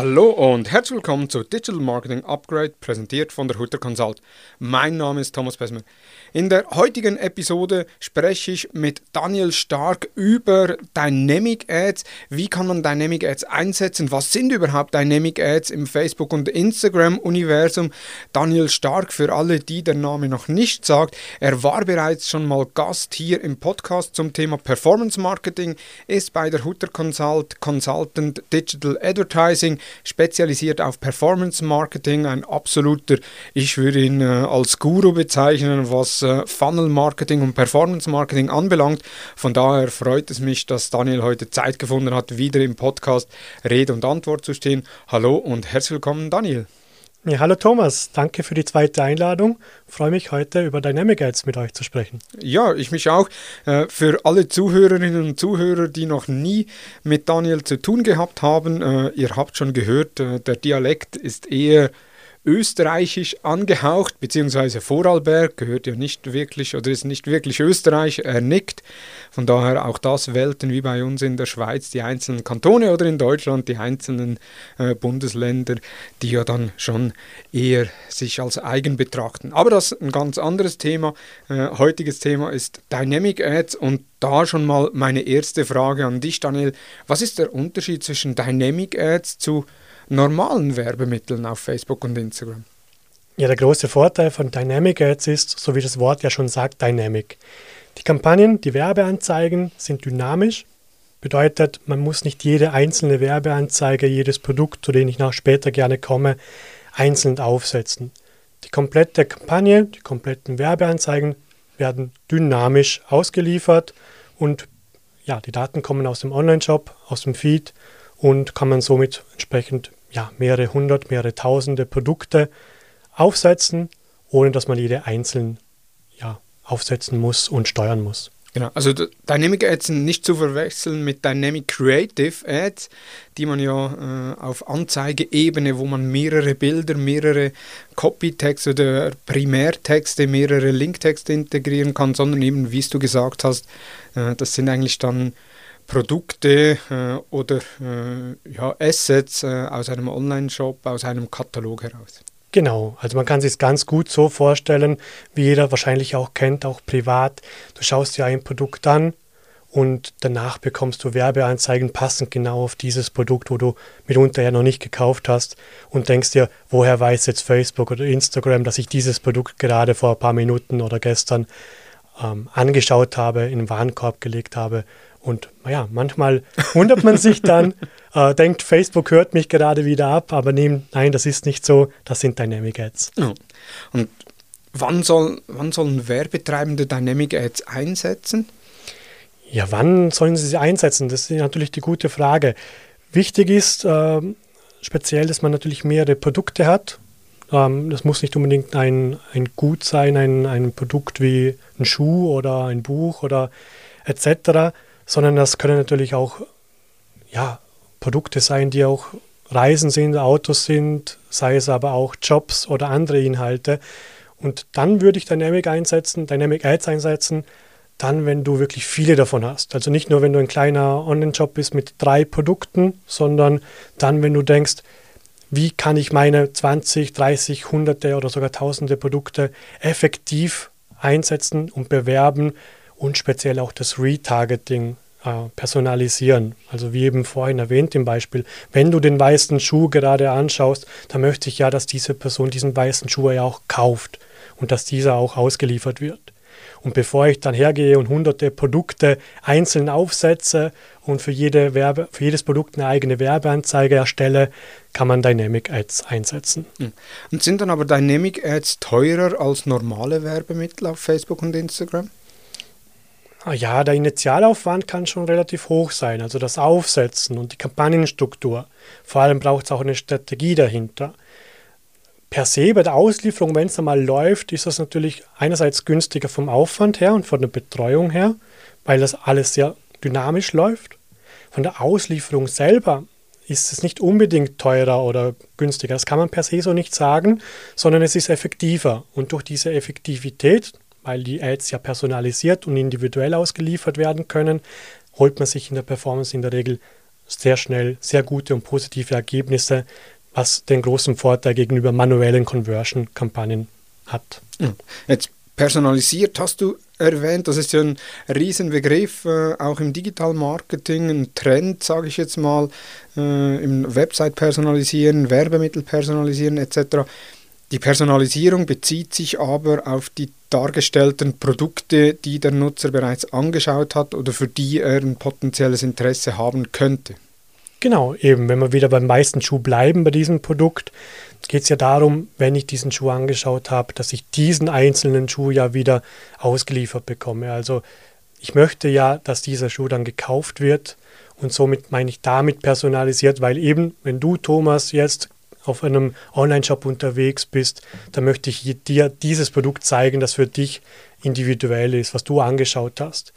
Hallo und herzlich willkommen zu Digital Marketing Upgrade, präsentiert von der Hutter Consult. Mein Name ist Thomas Besmer. In der heutigen Episode spreche ich mit Daniel Stark über Dynamic Ads. Wie kann man Dynamic Ads einsetzen? Was sind überhaupt Dynamic Ads im Facebook- und Instagram-Universum? Daniel Stark, für alle, die der Name noch nicht sagt, er war bereits schon mal Gast hier im Podcast zum Thema Performance Marketing, ist bei der Hutter Consult Consultant Digital Advertising spezialisiert auf Performance Marketing, ein absoluter, ich würde ihn äh, als Guru bezeichnen, was äh, Funnel Marketing und Performance Marketing anbelangt. Von daher freut es mich, dass Daniel heute Zeit gefunden hat, wieder im Podcast Rede und Antwort zu stehen. Hallo und herzlich willkommen, Daniel. Ja, hallo Thomas, danke für die zweite Einladung. Freue mich heute über Dynamic Ads mit euch zu sprechen. Ja, ich mich auch. Äh, für alle Zuhörerinnen und Zuhörer, die noch nie mit Daniel zu tun gehabt haben, äh, ihr habt schon gehört, äh, der Dialekt ist eher österreichisch angehaucht, beziehungsweise Vorarlberg gehört ja nicht wirklich oder ist nicht wirklich Österreich, er nickt. Von daher auch das Welten wie bei uns in der Schweiz, die einzelnen Kantone oder in Deutschland die einzelnen äh, Bundesländer, die ja dann schon eher sich als eigen betrachten. Aber das ist ein ganz anderes Thema. Äh, heutiges Thema ist Dynamic Ads und da schon mal meine erste Frage an dich, Daniel. Was ist der Unterschied zwischen Dynamic Ads zu normalen Werbemitteln auf Facebook und Instagram? Ja, der große Vorteil von Dynamic Ads ist, so wie das Wort ja schon sagt, Dynamic. Die Kampagnen, die Werbeanzeigen sind dynamisch, bedeutet, man muss nicht jede einzelne Werbeanzeige, jedes Produkt, zu dem ich noch später gerne komme, einzeln aufsetzen. Die komplette Kampagne, die kompletten Werbeanzeigen werden dynamisch ausgeliefert und ja, die Daten kommen aus dem Online-Shop, aus dem Feed und kann man somit entsprechend ja, mehrere hundert, mehrere tausende Produkte aufsetzen, ohne dass man jede einzeln ja, aufsetzen muss und steuern muss. Genau, also Dynamic Ads nicht zu verwechseln mit Dynamic Creative Ads, die man ja äh, auf Anzeigeebene, wo man mehrere Bilder, mehrere Copytexte oder Primärtexte, mehrere Linktexte integrieren kann, sondern eben, wie du gesagt hast, äh, das sind eigentlich dann Produkte äh, oder äh, ja, Assets äh, aus einem Online-Shop, aus einem Katalog heraus. Genau, also man kann sich es ganz gut so vorstellen, wie jeder wahrscheinlich auch kennt, auch privat. Du schaust dir ein Produkt an und danach bekommst du Werbeanzeigen passend genau auf dieses Produkt, wo du mitunter ja noch nicht gekauft hast und denkst dir, woher weiß jetzt Facebook oder Instagram, dass ich dieses Produkt gerade vor ein paar Minuten oder gestern ähm, angeschaut habe, in den Warenkorb gelegt habe und naja, manchmal wundert man sich dann, äh, denkt, Facebook hört mich gerade wieder ab, aber nehm, nein, das ist nicht so, das sind Dynamic Ads. Ja. Und wann, soll, wann sollen Werbetreibende Dynamic Ads einsetzen? Ja, wann sollen sie sie einsetzen? Das ist natürlich die gute Frage. Wichtig ist äh, speziell, dass man natürlich mehrere Produkte hat. Ähm, das muss nicht unbedingt ein, ein Gut sein, ein, ein Produkt wie ein Schuh oder ein Buch oder etc sondern das können natürlich auch ja, Produkte sein, die auch Reisen sind, Autos sind, sei es aber auch Jobs oder andere Inhalte. Und dann würde ich Dynamic einsetzen, Dynamic Ads einsetzen, dann, wenn du wirklich viele davon hast. Also nicht nur, wenn du ein kleiner Online-Shop bist mit drei Produkten, sondern dann, wenn du denkst, wie kann ich meine 20, 30, hunderte oder sogar tausende Produkte effektiv einsetzen und bewerben und speziell auch das Retargeting äh, personalisieren. Also wie eben vorhin erwähnt im Beispiel, wenn du den weißen Schuh gerade anschaust, dann möchte ich ja, dass diese Person diesen weißen Schuh ja auch kauft und dass dieser auch ausgeliefert wird. Und bevor ich dann hergehe und hunderte Produkte einzeln aufsetze und für, jede Werbe, für jedes Produkt eine eigene Werbeanzeige erstelle, kann man Dynamic Ads einsetzen. Hm. Und sind dann aber Dynamic Ads teurer als normale Werbemittel auf Facebook und Instagram? Ah ja, der Initialaufwand kann schon relativ hoch sein, also das Aufsetzen und die Kampagnenstruktur. Vor allem braucht es auch eine Strategie dahinter. Per se bei der Auslieferung, wenn es einmal läuft, ist das natürlich einerseits günstiger vom Aufwand her und von der Betreuung her, weil das alles sehr dynamisch läuft. Von der Auslieferung selber ist es nicht unbedingt teurer oder günstiger. Das kann man per se so nicht sagen, sondern es ist effektiver. Und durch diese Effektivität weil die Ads ja personalisiert und individuell ausgeliefert werden können, holt man sich in der Performance in der Regel sehr schnell sehr gute und positive Ergebnisse, was den großen Vorteil gegenüber manuellen Conversion-Kampagnen hat. Jetzt personalisiert hast du erwähnt, das ist ja ein Riesenbegriff, äh, auch im Digital-Marketing, ein Trend, sage ich jetzt mal, äh, im Website personalisieren, Werbemittel personalisieren etc. Die Personalisierung bezieht sich aber auf die dargestellten Produkte, die der Nutzer bereits angeschaut hat oder für die er ein potenzielles Interesse haben könnte. Genau, eben, wenn wir wieder beim meisten Schuh bleiben bei diesem Produkt, geht es ja darum, wenn ich diesen Schuh angeschaut habe, dass ich diesen einzelnen Schuh ja wieder ausgeliefert bekomme. Also ich möchte ja, dass dieser Schuh dann gekauft wird und somit meine ich damit personalisiert, weil eben, wenn du, Thomas, jetzt auf einem Online-Shop unterwegs bist, dann möchte ich dir dieses Produkt zeigen, das für dich individuell ist, was du angeschaut hast.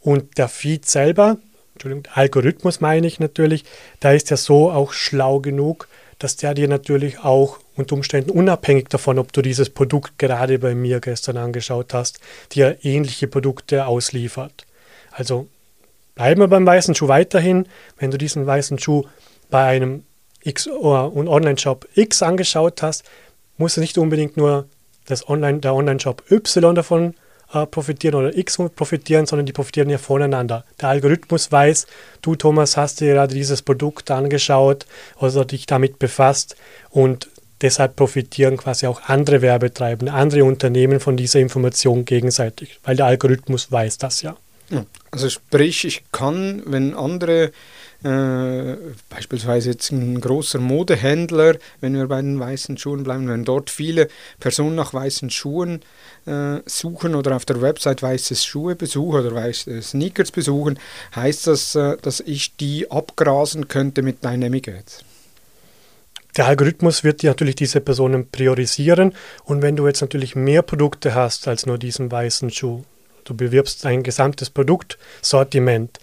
Und der Feed selber, Entschuldigung, Algorithmus meine ich natürlich, da ist ja so auch schlau genug, dass der dir natürlich auch unter Umständen unabhängig davon, ob du dieses Produkt gerade bei mir gestern angeschaut hast, dir ähnliche Produkte ausliefert. Also bleiben wir beim weißen Schuh weiterhin. Wenn du diesen weißen Schuh bei einem X und Online-Shop X angeschaut hast, muss nicht unbedingt nur das Online, der Online-Shop Y davon äh, profitieren oder X profitieren, sondern die profitieren ja voneinander. Der Algorithmus weiß, du Thomas hast dir gerade dieses Produkt angeschaut oder dich damit befasst und deshalb profitieren quasi auch andere Werbetreibende, andere Unternehmen von dieser Information gegenseitig, weil der Algorithmus weiß das ja. Also sprich, ich kann, wenn andere äh, beispielsweise jetzt ein großer Modehändler, wenn wir bei den weißen Schuhen bleiben, wenn dort viele Personen nach weißen Schuhen äh, suchen oder auf der Website weiße Schuhe besuchen oder weiße Sneakers besuchen, heißt das, äh, dass ich die abgrasen könnte mit Dynamic Ads. Der Algorithmus wird natürlich diese Personen priorisieren und wenn du jetzt natürlich mehr Produkte hast als nur diesen weißen Schuh, du bewirbst ein gesamtes Produktsortiment,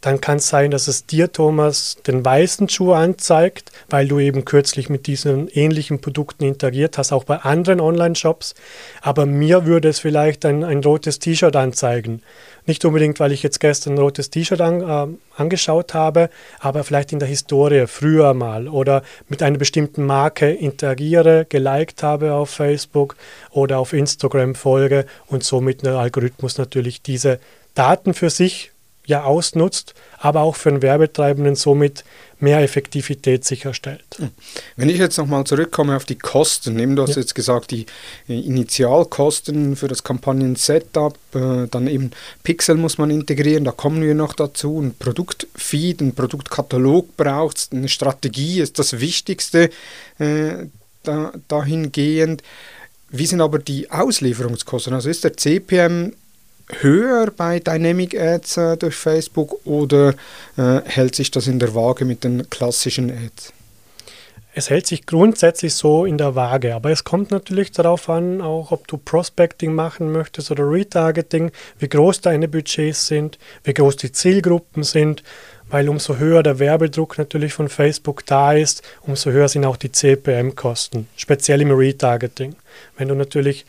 dann kann es sein, dass es dir, Thomas, den weißen Schuh anzeigt, weil du eben kürzlich mit diesen ähnlichen Produkten interagiert hast, auch bei anderen Online-Shops. Aber mir würde es vielleicht ein, ein rotes T-Shirt anzeigen. Nicht unbedingt, weil ich jetzt gestern ein rotes T-Shirt an, äh, angeschaut habe, aber vielleicht in der Historie früher mal oder mit einer bestimmten Marke interagiere, geliked habe auf Facebook oder auf Instagram folge und somit der Algorithmus natürlich diese Daten für sich ja ausnutzt, aber auch für den Werbetreibenden somit mehr Effektivität sicherstellt. Hm. Wenn ich jetzt nochmal zurückkomme auf die Kosten, nehmen du hast ja. jetzt gesagt, die Initialkosten für das Kampagnen-Setup, äh, dann eben Pixel muss man integrieren, da kommen wir noch dazu, ein Produktfeed, ein Produktkatalog braucht eine Strategie ist das Wichtigste äh, da, dahingehend. Wie sind aber die Auslieferungskosten? Also ist der CPM höher bei Dynamic Ads äh, durch Facebook oder äh, hält sich das in der Waage mit den klassischen Ads? Es hält sich grundsätzlich so in der Waage, aber es kommt natürlich darauf an, auch ob du Prospecting machen möchtest oder Retargeting, wie groß deine Budgets sind, wie groß die Zielgruppen sind, weil umso höher der Werbedruck natürlich von Facebook da ist, umso höher sind auch die CPM-Kosten, speziell im Retargeting. Wenn du natürlich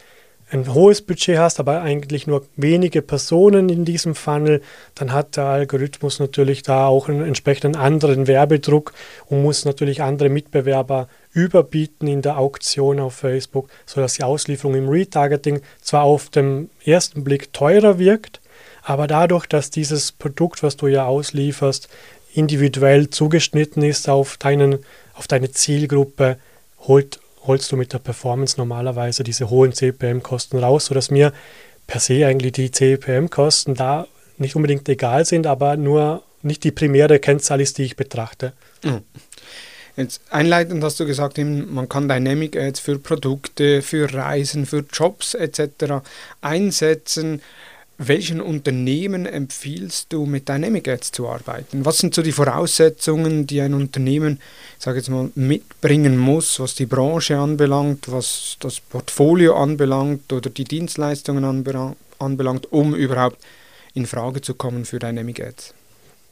ein hohes Budget hast, aber eigentlich nur wenige Personen in diesem Funnel, dann hat der Algorithmus natürlich da auch einen entsprechenden anderen Werbedruck und muss natürlich andere Mitbewerber überbieten in der Auktion auf Facebook, sodass die Auslieferung im Retargeting zwar auf den ersten Blick teurer wirkt, aber dadurch, dass dieses Produkt, was du ja auslieferst, individuell zugeschnitten ist auf, deinen, auf deine Zielgruppe, holt holst du mit der Performance normalerweise diese hohen CPM-Kosten raus, sodass mir per se eigentlich die CPM-Kosten da nicht unbedingt egal sind, aber nur nicht die primäre Kennzahl ist, die ich betrachte. Mhm. Jetzt einleitend hast du gesagt, man kann Dynamic Ads für Produkte, für Reisen, für Jobs etc. einsetzen. Welchen Unternehmen empfiehlst du, mit Dynamic Ads zu arbeiten? Was sind so die Voraussetzungen, die ein Unternehmen, sage jetzt mal, mitbringen muss, was die Branche anbelangt, was das Portfolio anbelangt oder die Dienstleistungen anbelangt, um überhaupt in Frage zu kommen für Dynamic Ads?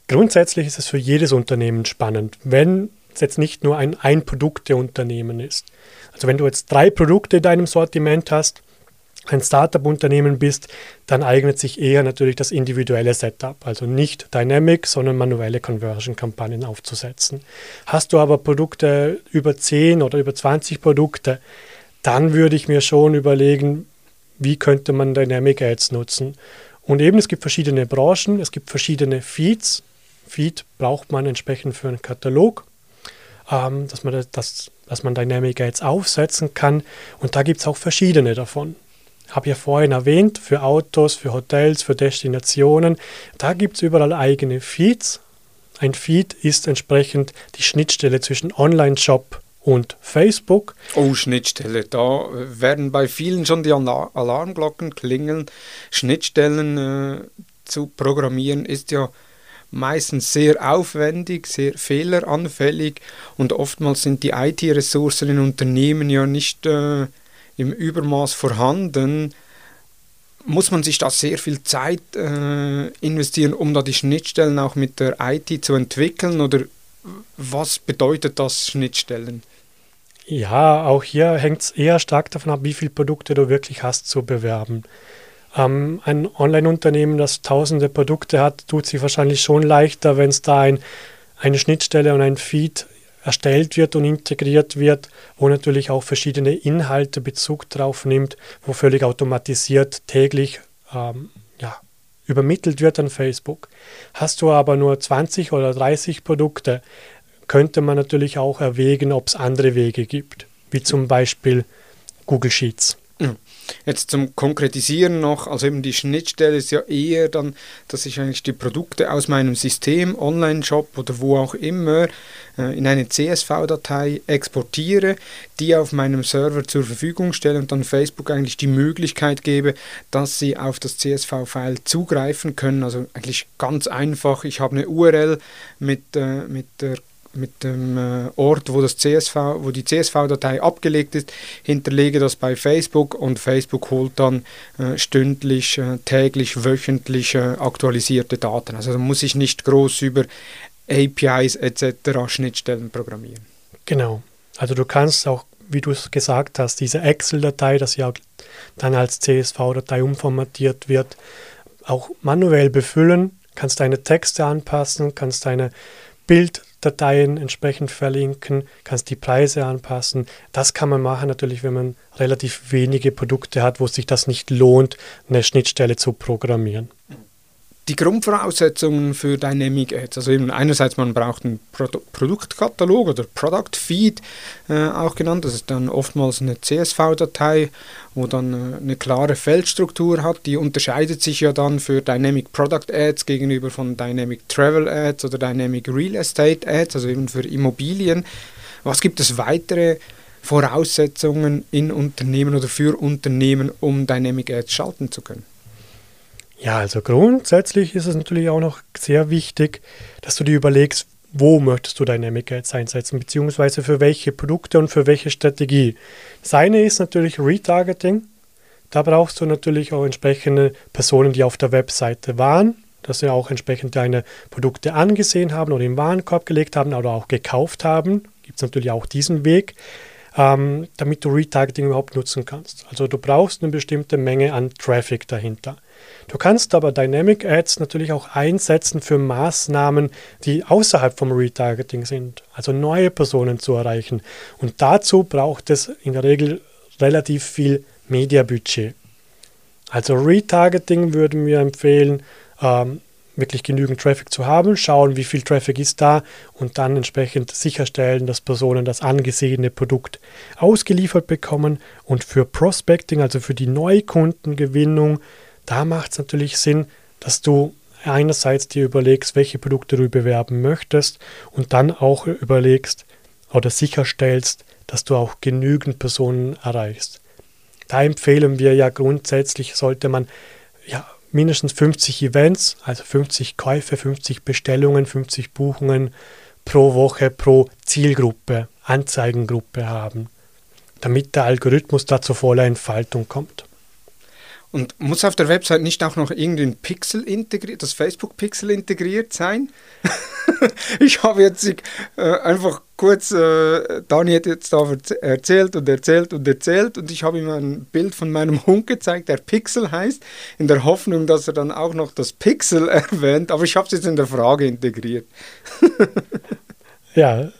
Grundsätzlich ist es für jedes Unternehmen spannend, wenn es jetzt nicht nur ein Ein-Produkte-Unternehmen ist. Also wenn du jetzt drei Produkte in deinem Sortiment hast, ein Startup-Unternehmen bist, dann eignet sich eher natürlich das individuelle Setup, also nicht Dynamic, sondern manuelle Conversion-Kampagnen aufzusetzen. Hast du aber Produkte über 10 oder über 20 Produkte, dann würde ich mir schon überlegen, wie könnte man Dynamic Ads nutzen. Und eben, es gibt verschiedene Branchen, es gibt verschiedene Feeds. Feed braucht man entsprechend für einen Katalog, ähm, dass, man das, dass man Dynamic Ads aufsetzen kann. Und da gibt es auch verschiedene davon habe ja vorhin erwähnt, für Autos, für Hotels, für Destinationen. Da gibt es überall eigene Feeds. Ein Feed ist entsprechend die Schnittstelle zwischen Online-Shop und Facebook. Oh, Schnittstelle. Da werden bei vielen schon die Alarmglocken klingeln. Schnittstellen äh, zu programmieren ist ja meistens sehr aufwendig, sehr fehleranfällig und oftmals sind die IT-Ressourcen in Unternehmen ja nicht äh, im Übermaß vorhanden, muss man sich da sehr viel Zeit äh, investieren, um da die Schnittstellen auch mit der IT zu entwickeln? Oder was bedeutet das Schnittstellen? Ja, auch hier hängt es eher stark davon ab, wie viele Produkte du wirklich hast zu bewerben. Ähm, ein Online-Unternehmen, das tausende Produkte hat, tut sich wahrscheinlich schon leichter, wenn es da ein, eine Schnittstelle und ein Feed erstellt wird und integriert wird, wo natürlich auch verschiedene Inhalte Bezug drauf nimmt, wo völlig automatisiert täglich ähm, ja, übermittelt wird an Facebook. Hast du aber nur 20 oder 30 Produkte, könnte man natürlich auch erwägen, ob es andere Wege gibt, wie zum Beispiel Google Sheets. Jetzt zum Konkretisieren noch, also eben die Schnittstelle ist ja eher dann, dass ich eigentlich die Produkte aus meinem System, Online-Shop oder wo auch immer, äh, in eine CSV-Datei exportiere, die auf meinem Server zur Verfügung stelle und dann Facebook eigentlich die Möglichkeit gebe, dass sie auf das CSV-File zugreifen können. Also eigentlich ganz einfach, ich habe eine URL mit, äh, mit der mit dem äh, Ort, wo, das CSV, wo die CSV-Datei abgelegt ist, hinterlege das bei Facebook und Facebook holt dann äh, stündlich, äh, täglich, wöchentlich aktualisierte Daten. Also da muss ich nicht groß über APIs etc. Schnittstellen programmieren. Genau. Also du kannst auch, wie du es gesagt hast, diese Excel-Datei, das ja dann als CSV-Datei umformatiert wird, auch manuell befüllen, kannst deine Texte anpassen, kannst deine Bild Dateien entsprechend verlinken, kannst die Preise anpassen. Das kann man machen natürlich, wenn man relativ wenige Produkte hat, wo sich das nicht lohnt, eine Schnittstelle zu programmieren die Grundvoraussetzungen für Dynamic Ads. Also eben einerseits man braucht einen Pro Produktkatalog oder Product Feed äh, auch genannt. Das ist dann oftmals eine CSV-Datei, wo dann äh, eine klare Feldstruktur hat. Die unterscheidet sich ja dann für Dynamic Product Ads gegenüber von Dynamic Travel Ads oder Dynamic Real Estate Ads, also eben für Immobilien. Was gibt es weitere Voraussetzungen in Unternehmen oder für Unternehmen, um Dynamic Ads schalten zu können? Ja, also grundsätzlich ist es natürlich auch noch sehr wichtig, dass du dir überlegst, wo möchtest du Dynamic Ads einsetzen, beziehungsweise für welche Produkte und für welche Strategie. Das eine ist natürlich Retargeting. Da brauchst du natürlich auch entsprechende Personen, die auf der Webseite waren, dass sie auch entsprechend deine Produkte angesehen haben oder im Warenkorb gelegt haben oder auch gekauft haben. Gibt es natürlich auch diesen Weg, ähm, damit du Retargeting überhaupt nutzen kannst. Also du brauchst eine bestimmte Menge an Traffic dahinter. Du kannst aber Dynamic Ads natürlich auch einsetzen für Maßnahmen, die außerhalb vom Retargeting sind, also neue Personen zu erreichen. Und dazu braucht es in der Regel relativ viel Mediabudget. Also Retargeting würden wir empfehlen, ähm, wirklich genügend Traffic zu haben, schauen, wie viel Traffic ist da und dann entsprechend sicherstellen, dass Personen das angesehene Produkt ausgeliefert bekommen. Und für Prospecting, also für die Neukundengewinnung, da macht es natürlich Sinn, dass du einerseits dir überlegst, welche Produkte du bewerben möchtest und dann auch überlegst oder sicherstellst, dass du auch genügend Personen erreichst. Da empfehlen wir ja grundsätzlich, sollte man ja mindestens 50 Events, also 50 Käufe, 50 Bestellungen, 50 Buchungen pro Woche, pro Zielgruppe, Anzeigengruppe haben, damit der Algorithmus da zur voller Entfaltung kommt. Und muss auf der Website nicht auch noch irgendwie ein Pixel integriert, das Facebook-Pixel integriert sein? ich habe jetzt äh, einfach kurz, äh, Dani hat jetzt da erzählt und erzählt und erzählt und ich habe ihm ein Bild von meinem Hund gezeigt, der Pixel heißt, in der Hoffnung, dass er dann auch noch das Pixel erwähnt, aber ich habe es jetzt in der Frage integriert. ja,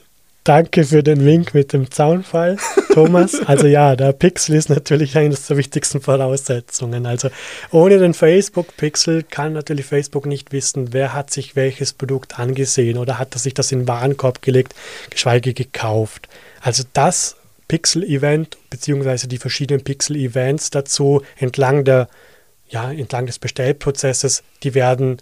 Danke für den Wink mit dem Zaunfall, Thomas. Also ja, der Pixel ist natürlich eine der wichtigsten Voraussetzungen. Also ohne den Facebook-Pixel kann natürlich Facebook nicht wissen, wer hat sich welches Produkt angesehen oder hat er sich das in den Warenkorb gelegt, geschweige gekauft. Also das Pixel-Event beziehungsweise die verschiedenen Pixel-Events dazu entlang der ja, entlang des Bestellprozesses, die werden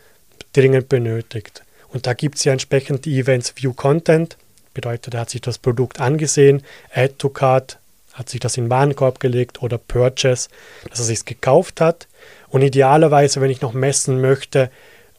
dringend benötigt. Und da gibt es ja entsprechend die Events View Content, Bedeutet, er hat sich das Produkt angesehen, Add to Cart, hat sich das in den Warenkorb gelegt oder Purchase, dass er sich gekauft hat. Und idealerweise, wenn ich noch messen möchte,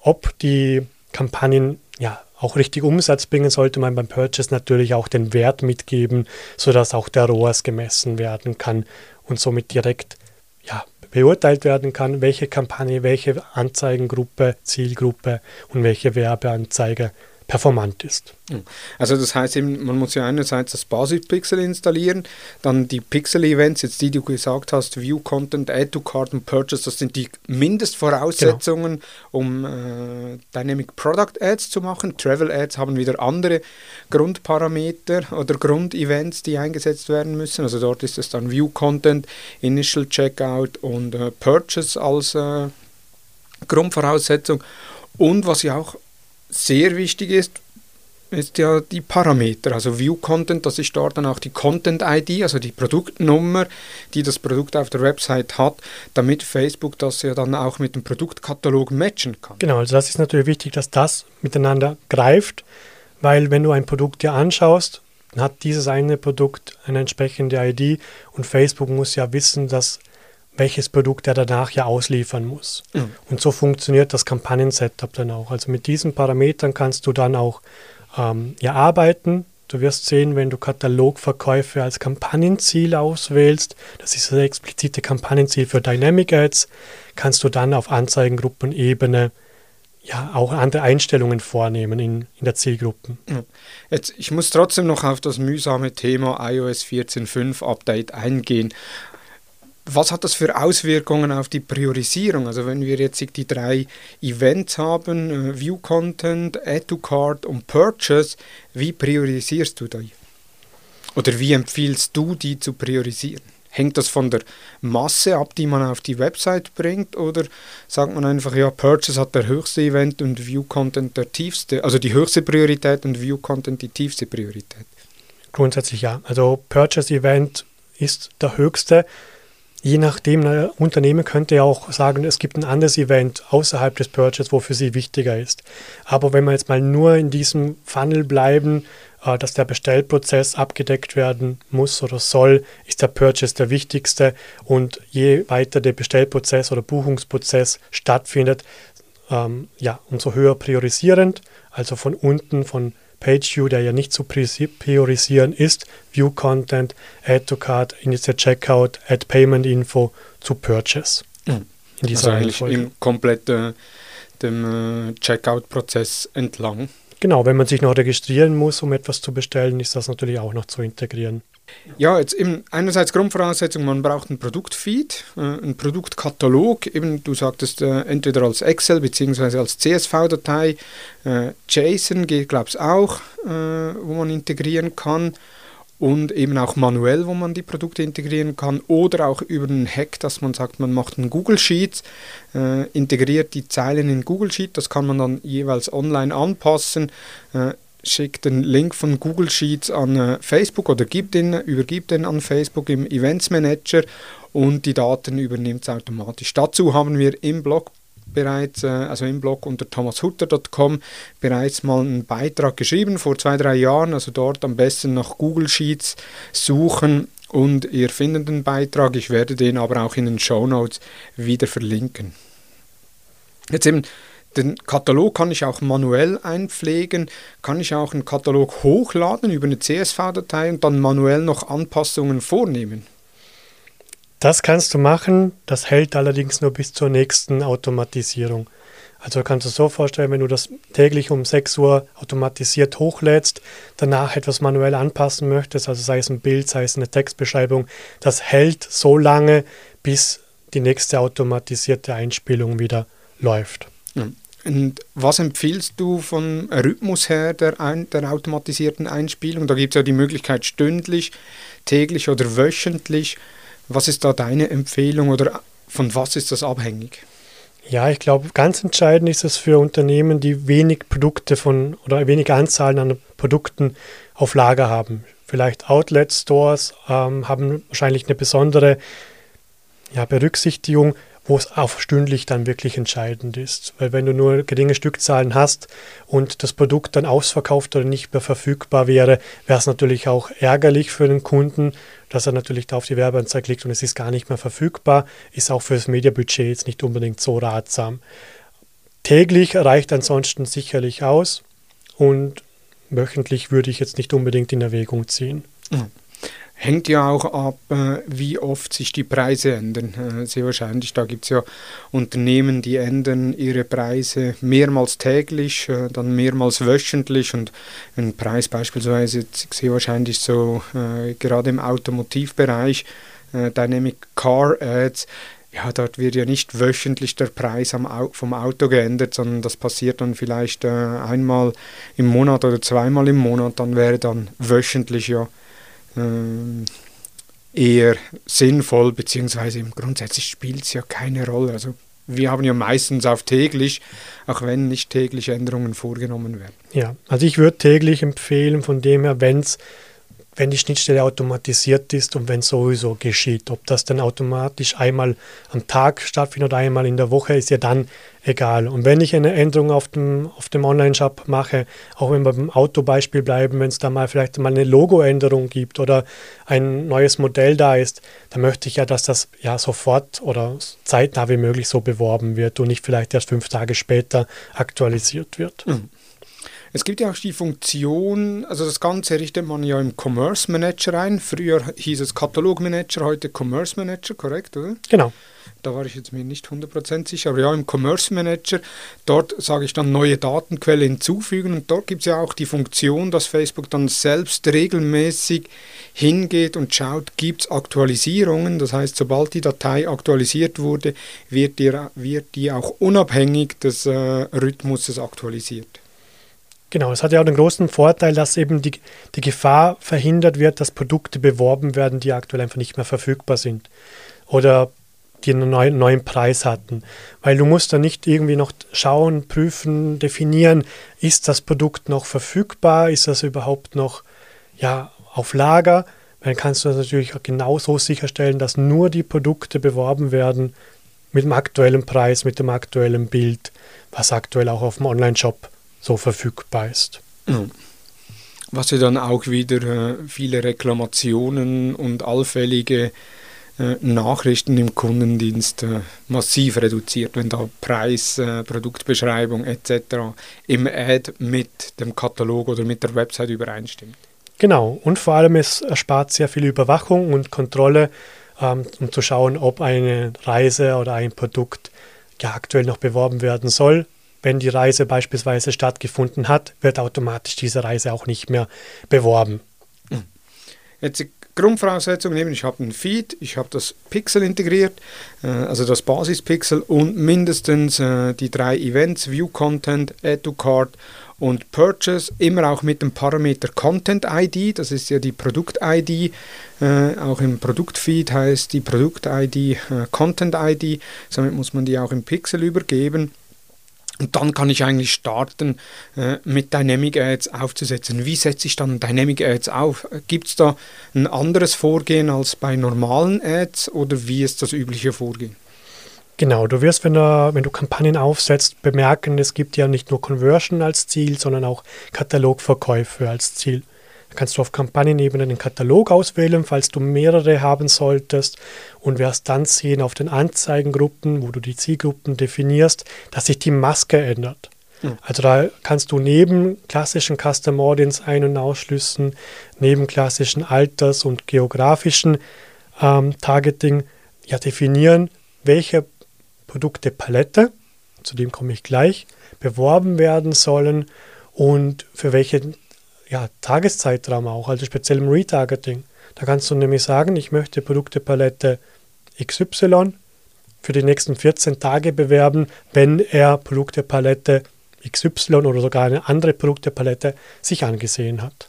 ob die Kampagnen ja auch richtig Umsatz bringen, sollte man beim Purchase natürlich auch den Wert mitgeben, sodass auch der ROAS gemessen werden kann und somit direkt ja, beurteilt werden kann, welche Kampagne, welche Anzeigengruppe, Zielgruppe und welche Werbeanzeige performant ist. Also das heißt eben, man muss ja einerseits das Basispixel installieren, dann die Pixel-Events, jetzt die du gesagt hast, View Content, Add to Card und Purchase, das sind die Mindestvoraussetzungen, genau. um äh, Dynamic Product Ads zu machen. Travel Ads haben wieder andere Grundparameter oder Grundevents, die eingesetzt werden müssen. Also dort ist es dann View Content, Initial Checkout und äh, Purchase als äh, Grundvoraussetzung. Und was ja auch sehr wichtig ist, ist ja die Parameter, also View Content, das ist dort dann auch die Content ID, also die Produktnummer, die das Produkt auf der Website hat, damit Facebook das ja dann auch mit dem Produktkatalog matchen kann. Genau, also das ist natürlich wichtig, dass das miteinander greift, weil wenn du ein Produkt dir anschaust, dann hat dieses eine Produkt eine entsprechende ID und Facebook muss ja wissen, dass welches Produkt er danach ja ausliefern muss. Mhm. Und so funktioniert das Kampagnen-Setup dann auch. Also mit diesen Parametern kannst du dann auch ähm, ja, arbeiten. Du wirst sehen, wenn du Katalogverkäufe als Kampagnenziel auswählst, das ist das explizite Kampagnenziel für Dynamic Ads, kannst du dann auf Anzeigengruppenebene ja, auch andere Einstellungen vornehmen in, in der Zielgruppe. Jetzt, ich muss trotzdem noch auf das mühsame Thema iOS 14.5 Update eingehen was hat das für Auswirkungen auf die Priorisierung? Also wenn wir jetzt die drei Events haben, äh, View Content, Add to Cart und Purchase, wie priorisierst du die? Oder wie empfiehlst du die zu priorisieren? Hängt das von der Masse ab, die man auf die Website bringt? Oder sagt man einfach, ja, Purchase hat der höchste Event und View Content der tiefste, also die höchste Priorität und View Content die tiefste Priorität? Grundsätzlich ja. Also Purchase Event ist der höchste je nachdem, ein Unternehmen könnte ja auch sagen, es gibt ein anderes Event außerhalb des Purchase, wo für sie wichtiger ist. Aber wenn wir jetzt mal nur in diesem Funnel bleiben, äh, dass der Bestellprozess abgedeckt werden muss oder soll, ist der Purchase der wichtigste. Und je weiter der Bestellprozess oder Buchungsprozess stattfindet, ähm, ja, umso höher priorisierend. Also von unten, von PageView, der ja nicht zu priorisieren ist, View Content, Add to Cart, Initial Checkout, Add Payment Info zu Purchase. Mhm. In dieser also eigentlich im komplett äh, dem äh, Checkout-Prozess entlang. Genau, wenn man sich noch registrieren muss, um etwas zu bestellen, ist das natürlich auch noch zu integrieren. Ja, jetzt eben einerseits Grundvoraussetzung, man braucht ein Produktfeed, äh, einen Produktkatalog, eben du sagtest äh, entweder als Excel bzw. als CSV-Datei, äh, JSON geht glaube ich auch, wo man integrieren kann. Und eben auch manuell, wo man die Produkte integrieren kann. Oder auch über einen Hack, dass man sagt, man macht einen Google Sheet, integriert die Zeilen in Google Sheet, das kann man dann jeweils online anpassen schickt den Link von Google Sheets an äh, Facebook oder gibt den, übergibt den an Facebook im Events Manager und die Daten übernimmt es automatisch. Dazu haben wir im Blog bereits, äh, also im Blog unter thomashutter.com bereits mal einen Beitrag geschrieben vor zwei, drei Jahren. Also dort am besten nach Google Sheets suchen und ihr findet den Beitrag. Ich werde den aber auch in den Show Notes wieder verlinken. Jetzt eben den Katalog kann ich auch manuell einpflegen, kann ich auch einen Katalog hochladen über eine CSV-Datei und dann manuell noch Anpassungen vornehmen. Das kannst du machen, das hält allerdings nur bis zur nächsten Automatisierung. Also kannst du es so vorstellen, wenn du das täglich um 6 Uhr automatisiert hochlädst, danach etwas manuell anpassen möchtest, also sei es ein Bild, sei es eine Textbeschreibung, das hält so lange, bis die nächste automatisierte Einspielung wieder läuft. Und was empfiehlst du vom Rhythmus her der, ein, der automatisierten Einspielung? Da gibt es ja die Möglichkeit stündlich, täglich oder wöchentlich. Was ist da deine Empfehlung oder von was ist das abhängig? Ja, ich glaube, ganz entscheidend ist es für Unternehmen, die wenig Produkte von oder wenig Anzahlen an Produkten auf Lager haben. Vielleicht Outlet-Stores ähm, haben wahrscheinlich eine besondere ja, Berücksichtigung, wo es auch stündlich dann wirklich entscheidend ist. Weil wenn du nur geringe Stückzahlen hast und das Produkt dann ausverkauft oder nicht mehr verfügbar wäre, wäre es natürlich auch ärgerlich für den Kunden, dass er natürlich da auf die Werbeanzeige klickt und es ist gar nicht mehr verfügbar, ist auch für das Mediabudget jetzt nicht unbedingt so ratsam. Täglich reicht ansonsten sicherlich aus und wöchentlich würde ich jetzt nicht unbedingt in Erwägung ziehen. Mhm. Hängt ja auch ab, äh, wie oft sich die Preise ändern. Äh, sehr wahrscheinlich, da gibt es ja Unternehmen, die ändern ihre Preise mehrmals täglich, äh, dann mehrmals wöchentlich. Und ein Preis beispielsweise, sehr wahrscheinlich so gerade im Automotivbereich, Dynamic Car Ads, ja, dort wird ja nicht wöchentlich der Preis vom Auto geändert, sondern das passiert dann vielleicht einmal im Monat oder zweimal im Monat, dann wäre dann wöchentlich ja eher sinnvoll, beziehungsweise grundsätzlich spielt es ja keine Rolle. Also wir haben ja meistens auf täglich, auch wenn nicht täglich Änderungen vorgenommen werden. Ja, also ich würde täglich empfehlen, von dem her, wenn es wenn die Schnittstelle automatisiert ist und wenn sowieso geschieht. Ob das dann automatisch einmal am Tag stattfindet oder einmal in der Woche, ist ja dann egal. Und wenn ich eine Änderung auf dem, auf dem Online-Shop mache, auch wenn wir beim Autobeispiel bleiben, wenn es da mal vielleicht mal eine Logoänderung gibt oder ein neues Modell da ist, dann möchte ich ja, dass das ja sofort oder zeitnah wie möglich so beworben wird und nicht vielleicht erst fünf Tage später aktualisiert wird. Mhm. Es gibt ja auch die Funktion, also das Ganze richtet man ja im Commerce Manager ein. Früher hieß es Katalog Manager, heute Commerce Manager, korrekt, oder? Genau. Da war ich jetzt mir nicht 100% sicher, aber ja, im Commerce Manager, dort sage ich dann neue Datenquelle hinzufügen und dort gibt es ja auch die Funktion, dass Facebook dann selbst regelmäßig hingeht und schaut, gibt es Aktualisierungen. Das heißt, sobald die Datei aktualisiert wurde, wird die, wird die auch unabhängig des äh, Rhythmuses aktualisiert. Genau, es hat ja auch den großen Vorteil, dass eben die, die Gefahr verhindert wird, dass Produkte beworben werden, die aktuell einfach nicht mehr verfügbar sind oder die einen neuen, neuen Preis hatten. Weil du musst dann nicht irgendwie noch schauen, prüfen, definieren, ist das Produkt noch verfügbar, ist das überhaupt noch ja, auf Lager. Dann kannst du das natürlich auch genauso sicherstellen, dass nur die Produkte beworben werden mit dem aktuellen Preis, mit dem aktuellen Bild, was aktuell auch auf dem Online-Shop so verfügbar ist. Was ja dann auch wieder äh, viele Reklamationen und allfällige äh, Nachrichten im Kundendienst äh, massiv reduziert, wenn da Preis, Produktbeschreibung etc. im Ad mit dem Katalog oder mit der Website übereinstimmt. Genau, und vor allem es erspart sehr viel Überwachung und Kontrolle, ähm, um zu schauen, ob eine Reise oder ein Produkt ja aktuell noch beworben werden soll wenn die Reise beispielsweise stattgefunden hat, wird automatisch diese Reise auch nicht mehr beworben. Hm. Jetzt die Grundvoraussetzung ich habe einen Feed, ich habe das Pixel integriert, äh, also das Basispixel und mindestens äh, die drei Events, View Content, Add to Cart und Purchase, immer auch mit dem Parameter Content ID, das ist ja die Produkt-ID, äh, auch im Produktfeed heißt die Produkt-ID äh, Content ID, somit muss man die auch im Pixel übergeben. Und dann kann ich eigentlich starten, äh, mit Dynamic Ads aufzusetzen. Wie setze ich dann Dynamic Ads auf? Gibt es da ein anderes Vorgehen als bei normalen Ads oder wie ist das übliche Vorgehen? Genau, du wirst, wenn du, wenn du Kampagnen aufsetzt, bemerken, es gibt ja nicht nur Conversion als Ziel, sondern auch Katalogverkäufe als Ziel. Da kannst du auf Kampagnenebene den Katalog auswählen, falls du mehrere haben solltest und wirst dann sehen auf den Anzeigengruppen, wo du die Zielgruppen definierst, dass sich die Maske ändert. Mhm. Also da kannst du neben klassischen Custom Audience Ein- und Ausschlüssen, neben klassischen Alters- und geografischen ähm, Targeting ja definieren, welche Produktepalette zu dem komme ich gleich, beworben werden sollen und für welchen ja, Tageszeitraum auch, also speziell im Retargeting. Da kannst du nämlich sagen, ich möchte Produktepalette XY für die nächsten 14 Tage bewerben, wenn er Produktepalette XY oder sogar eine andere Produktepalette sich angesehen hat.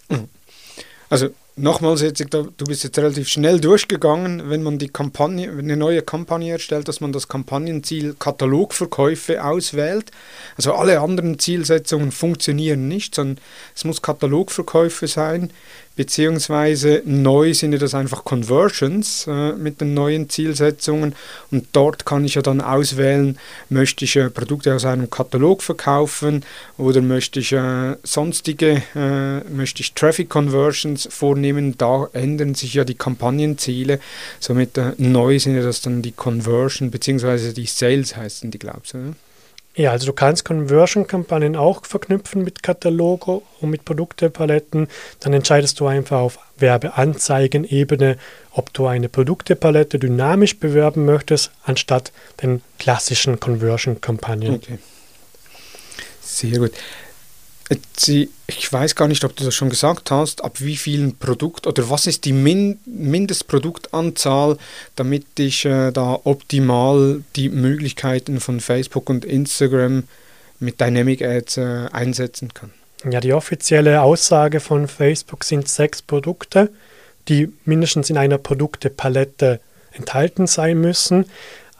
Also nochmals, jetzt, du bist jetzt relativ schnell durchgegangen, wenn man die Kampagne, eine neue Kampagne erstellt, dass man das Kampagnenziel Katalogverkäufe auswählt. Also alle anderen Zielsetzungen funktionieren nicht, sondern es muss Katalogverkäufe sein beziehungsweise neu sind ja das einfach Conversions äh, mit den neuen Zielsetzungen und dort kann ich ja dann auswählen, möchte ich äh, Produkte aus einem Katalog verkaufen oder möchte ich äh, sonstige, äh, möchte ich Traffic Conversions vornehmen, da ändern sich ja die Kampagnenziele, somit äh, neu sind ja das dann die Conversion beziehungsweise die Sales heißen die, glaubst du? Ja, also du kannst Conversion-Kampagnen auch verknüpfen mit Kataloge und mit Produktepaletten. Dann entscheidest du einfach auf Werbeanzeigen-Ebene, ob du eine Produktepalette dynamisch bewerben möchtest, anstatt den klassischen Conversion-Kampagnen. Okay. Sehr gut. Ich weiß gar nicht, ob du das schon gesagt hast, ab wie vielen Produkt oder was ist die Min Mindestproduktanzahl, damit ich äh, da optimal die Möglichkeiten von Facebook und Instagram mit Dynamic Ads äh, einsetzen kann. Ja, die offizielle Aussage von Facebook sind sechs Produkte, die mindestens in einer Produktepalette enthalten sein müssen.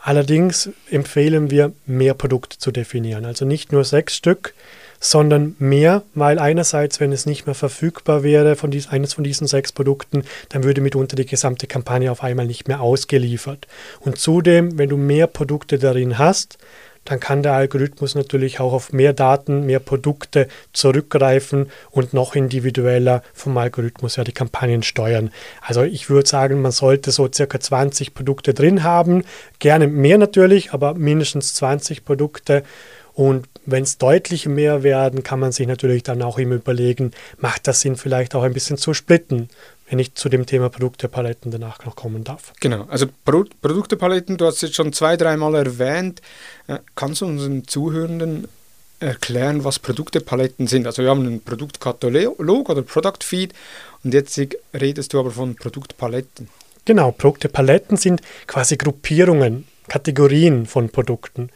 Allerdings empfehlen wir, mehr Produkte zu definieren. Also nicht nur sechs Stück, sondern mehr, weil einerseits, wenn es nicht mehr verfügbar wäre von dies, eines von diesen sechs Produkten, dann würde mitunter die gesamte Kampagne auf einmal nicht mehr ausgeliefert. Und zudem, wenn du mehr Produkte darin hast, dann kann der Algorithmus natürlich auch auf mehr Daten, mehr Produkte zurückgreifen und noch individueller vom Algorithmus ja die Kampagnen steuern. Also ich würde sagen, man sollte so circa 20 Produkte drin haben, gerne mehr natürlich, aber mindestens 20 Produkte und wenn es deutlich mehr werden, kann man sich natürlich dann auch immer überlegen, macht das Sinn, vielleicht auch ein bisschen zu splitten, wenn ich zu dem Thema Produktepaletten danach noch kommen darf. Genau, also Pro Produktepaletten, du hast es jetzt schon zwei, dreimal erwähnt. Äh, kannst du unseren Zuhörenden erklären, was Produktepaletten sind? Also wir haben einen Produktkatalog oder Product Feed und jetzt redest du aber von Produktpaletten. Genau, Produktepaletten sind quasi Gruppierungen, Kategorien von Produkten.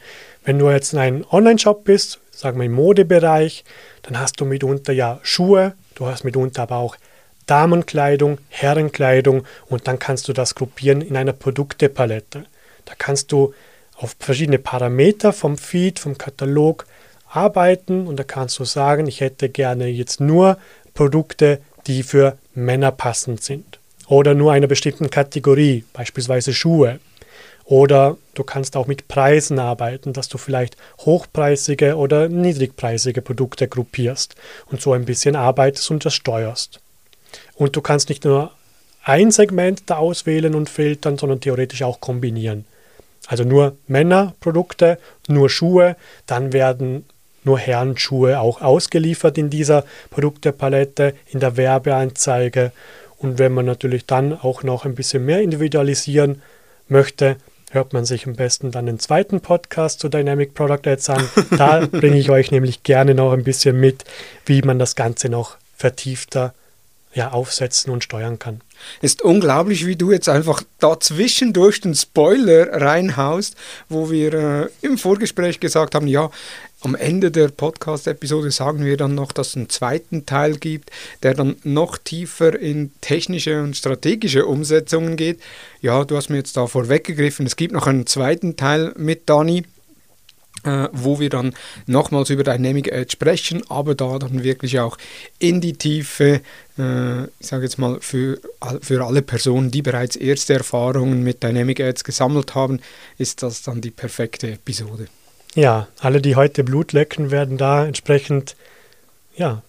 Wenn du jetzt ein Online-Shop bist, sagen wir im Modebereich, dann hast du mitunter ja Schuhe, du hast mitunter aber auch Damenkleidung, Herrenkleidung und dann kannst du das gruppieren in einer Produktepalette. Da kannst du auf verschiedene Parameter vom Feed, vom Katalog arbeiten und da kannst du sagen, ich hätte gerne jetzt nur Produkte, die für Männer passend sind oder nur einer bestimmten Kategorie, beispielsweise Schuhe. Oder du kannst auch mit Preisen arbeiten, dass du vielleicht hochpreisige oder niedrigpreisige Produkte gruppierst und so ein bisschen arbeitest und das steuerst. Und du kannst nicht nur ein Segment da auswählen und filtern, sondern theoretisch auch kombinieren. Also nur Männerprodukte, nur Schuhe, dann werden nur Herrenschuhe auch ausgeliefert in dieser Produktepalette, in der Werbeanzeige. Und wenn man natürlich dann auch noch ein bisschen mehr individualisieren möchte, hört man sich am besten dann den zweiten Podcast zu Dynamic Product Ads an. Da bringe ich euch nämlich gerne noch ein bisschen mit, wie man das Ganze noch vertiefter ja, aufsetzen und steuern kann. Ist unglaublich, wie du jetzt einfach dazwischen durch den Spoiler reinhaust, wo wir äh, im Vorgespräch gesagt haben, ja, am Ende der Podcast-Episode sagen wir dann noch, dass es einen zweiten Teil gibt, der dann noch tiefer in technische und strategische Umsetzungen geht. Ja, du hast mir jetzt da vorweggegriffen. Es gibt noch einen zweiten Teil mit Dani, äh, wo wir dann nochmals über Dynamic Ad sprechen, aber da dann wirklich auch in die Tiefe, äh, ich sage jetzt mal, für, für alle Personen, die bereits erste Erfahrungen mit Dynamic Ads gesammelt haben, ist das dann die perfekte Episode. Ja, alle, die heute Blut lecken, werden da entsprechend ja,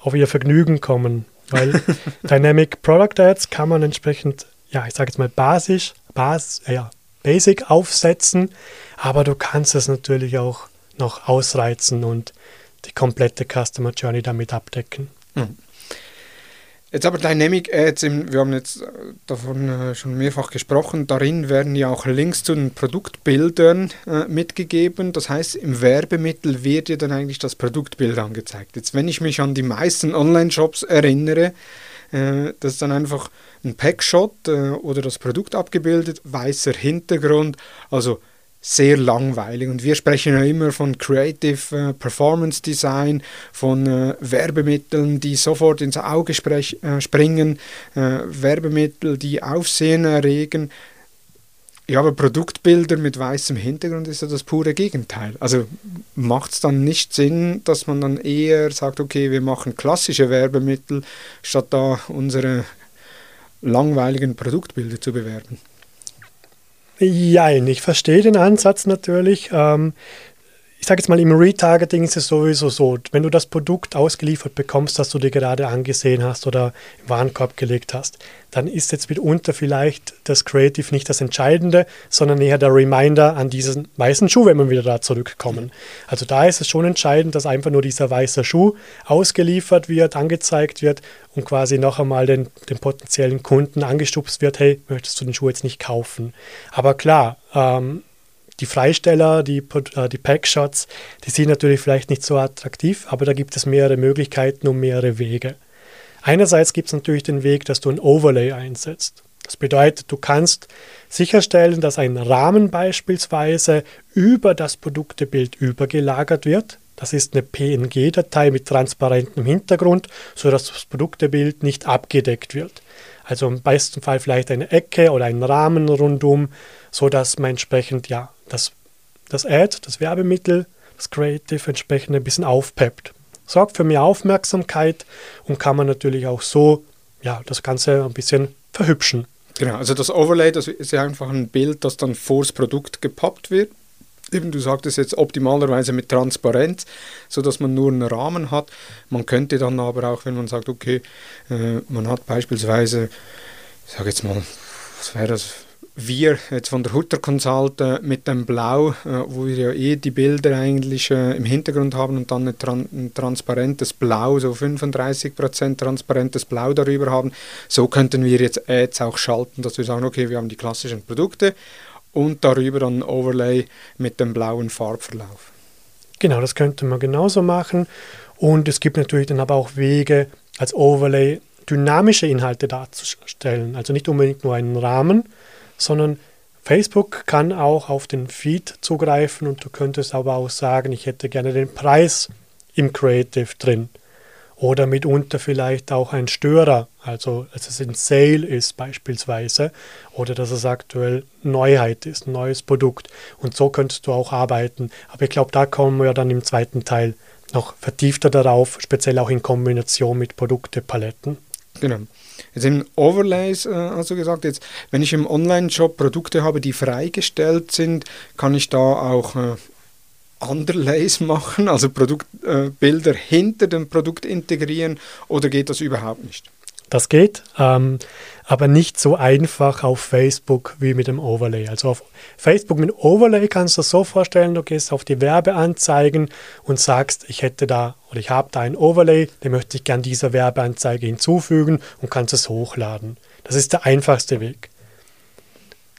auf ihr Vergnügen kommen, weil Dynamic Product Ads kann man entsprechend, ja, ich sage jetzt mal basisch, bas, ja, basic aufsetzen, aber du kannst es natürlich auch noch ausreizen und die komplette Customer Journey damit abdecken. Hm. Jetzt aber Dynamic Ads, wir haben jetzt äh, davon äh, schon mehrfach gesprochen, darin werden ja auch Links zu den Produktbildern äh, mitgegeben. Das heißt, im Werbemittel wird ja dann eigentlich das Produktbild angezeigt. Jetzt, wenn ich mich an die meisten Online-Shops erinnere, äh, das ist dann einfach ein Packshot äh, oder das Produkt abgebildet, weißer Hintergrund, also sehr langweilig. Und wir sprechen ja immer von Creative äh, Performance Design, von äh, Werbemitteln, die sofort ins Auge sprech, äh, springen, äh, Werbemittel, die Aufsehen erregen. Ja, aber Produktbilder mit weißem Hintergrund ist ja das pure Gegenteil. Also macht es dann nicht Sinn, dass man dann eher sagt, okay, wir machen klassische Werbemittel, statt da unsere langweiligen Produktbilder zu bewerben? Jein, ich verstehe den Ansatz natürlich. Ähm, ich sage jetzt mal, im Retargeting ist es sowieso so, wenn du das Produkt ausgeliefert bekommst, das du dir gerade angesehen hast oder im Warenkorb gelegt hast, dann ist jetzt mitunter vielleicht das Creative nicht das Entscheidende, sondern eher der Reminder an diesen weißen Schuh, wenn wir wieder da zurückkommen. Also da ist es schon entscheidend, dass einfach nur dieser weiße Schuh ausgeliefert wird, angezeigt wird und quasi noch einmal den, den potenziellen Kunden angestupst wird, hey, möchtest du den Schuh jetzt nicht kaufen? Aber klar, ähm, die Freisteller, die, äh, die Packshots, die sind natürlich vielleicht nicht so attraktiv, aber da gibt es mehrere Möglichkeiten und mehrere Wege. Einerseits gibt es natürlich den Weg, dass du ein Overlay einsetzt. Das bedeutet, du kannst sicherstellen, dass ein Rahmen beispielsweise über das Produktebild übergelagert wird. Das ist eine PNG-Datei mit transparentem Hintergrund, sodass das Produktebild nicht abgedeckt wird. Also im besten Fall vielleicht eine Ecke oder einen Rahmen rundum, sodass man entsprechend ja das, das Ad, das Werbemittel, das Creative entsprechend ein bisschen aufpeppt. Sorgt für mehr Aufmerksamkeit und kann man natürlich auch so ja, das Ganze ein bisschen verhübschen. Genau, also das Overlay, das ist ja einfach ein Bild, das dann vors Produkt gepoppt wird. Eben, du sagtest jetzt optimalerweise mit Transparenz, sodass man nur einen Rahmen hat. Man könnte dann aber auch, wenn man sagt, okay, äh, man hat beispielsweise, ich sage jetzt mal, was wäre das, wir jetzt von der Hutter Consult äh, mit dem Blau, äh, wo wir ja eh die Bilder eigentlich äh, im Hintergrund haben und dann Tran ein, transparentes Blau, so 35% transparentes Blau darüber haben, so könnten wir jetzt Ads auch schalten, dass wir sagen, okay, wir haben die klassischen Produkte und darüber dann ein Overlay mit dem blauen Farbverlauf. Genau, das könnte man genauso machen. Und es gibt natürlich dann aber auch Wege als Overlay dynamische Inhalte darzustellen, also nicht unbedingt nur einen Rahmen, sondern Facebook kann auch auf den Feed zugreifen und du könntest aber auch sagen, ich hätte gerne den Preis im Creative drin. Oder mitunter vielleicht auch ein Störer, also dass es ein Sale ist beispielsweise, oder dass es aktuell Neuheit ist, ein neues Produkt. Und so könntest du auch arbeiten. Aber ich glaube, da kommen wir dann im zweiten Teil noch vertiefter darauf, speziell auch in Kombination mit Produktepaletten. Genau. Jetzt in Overlays, du gesagt, jetzt, wenn ich im Online-Shop Produkte habe, die freigestellt sind, kann ich da auch äh, Underlays machen, also Produktbilder äh, hinter dem Produkt integrieren oder geht das überhaupt nicht? Das geht, ähm, aber nicht so einfach auf Facebook wie mit dem Overlay. Also auf Facebook mit Overlay kannst du das so vorstellen, du gehst auf die Werbeanzeigen und sagst, ich hätte da oder ich habe da ein Overlay, den möchte ich gern dieser Werbeanzeige hinzufügen und kannst es hochladen. Das ist der einfachste Weg.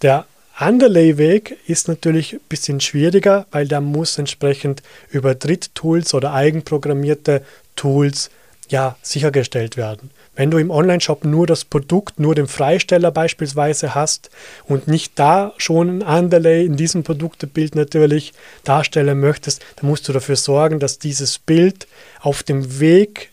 Der Underlay-Weg ist natürlich ein bisschen schwieriger, weil da muss entsprechend über Dritttools oder eigenprogrammierte Tools ja sichergestellt werden. Wenn du im Online-Shop nur das Produkt, nur den Freisteller beispielsweise hast und nicht da schon ein Underlay in diesem Produktebild natürlich darstellen möchtest, dann musst du dafür sorgen, dass dieses Bild auf dem Weg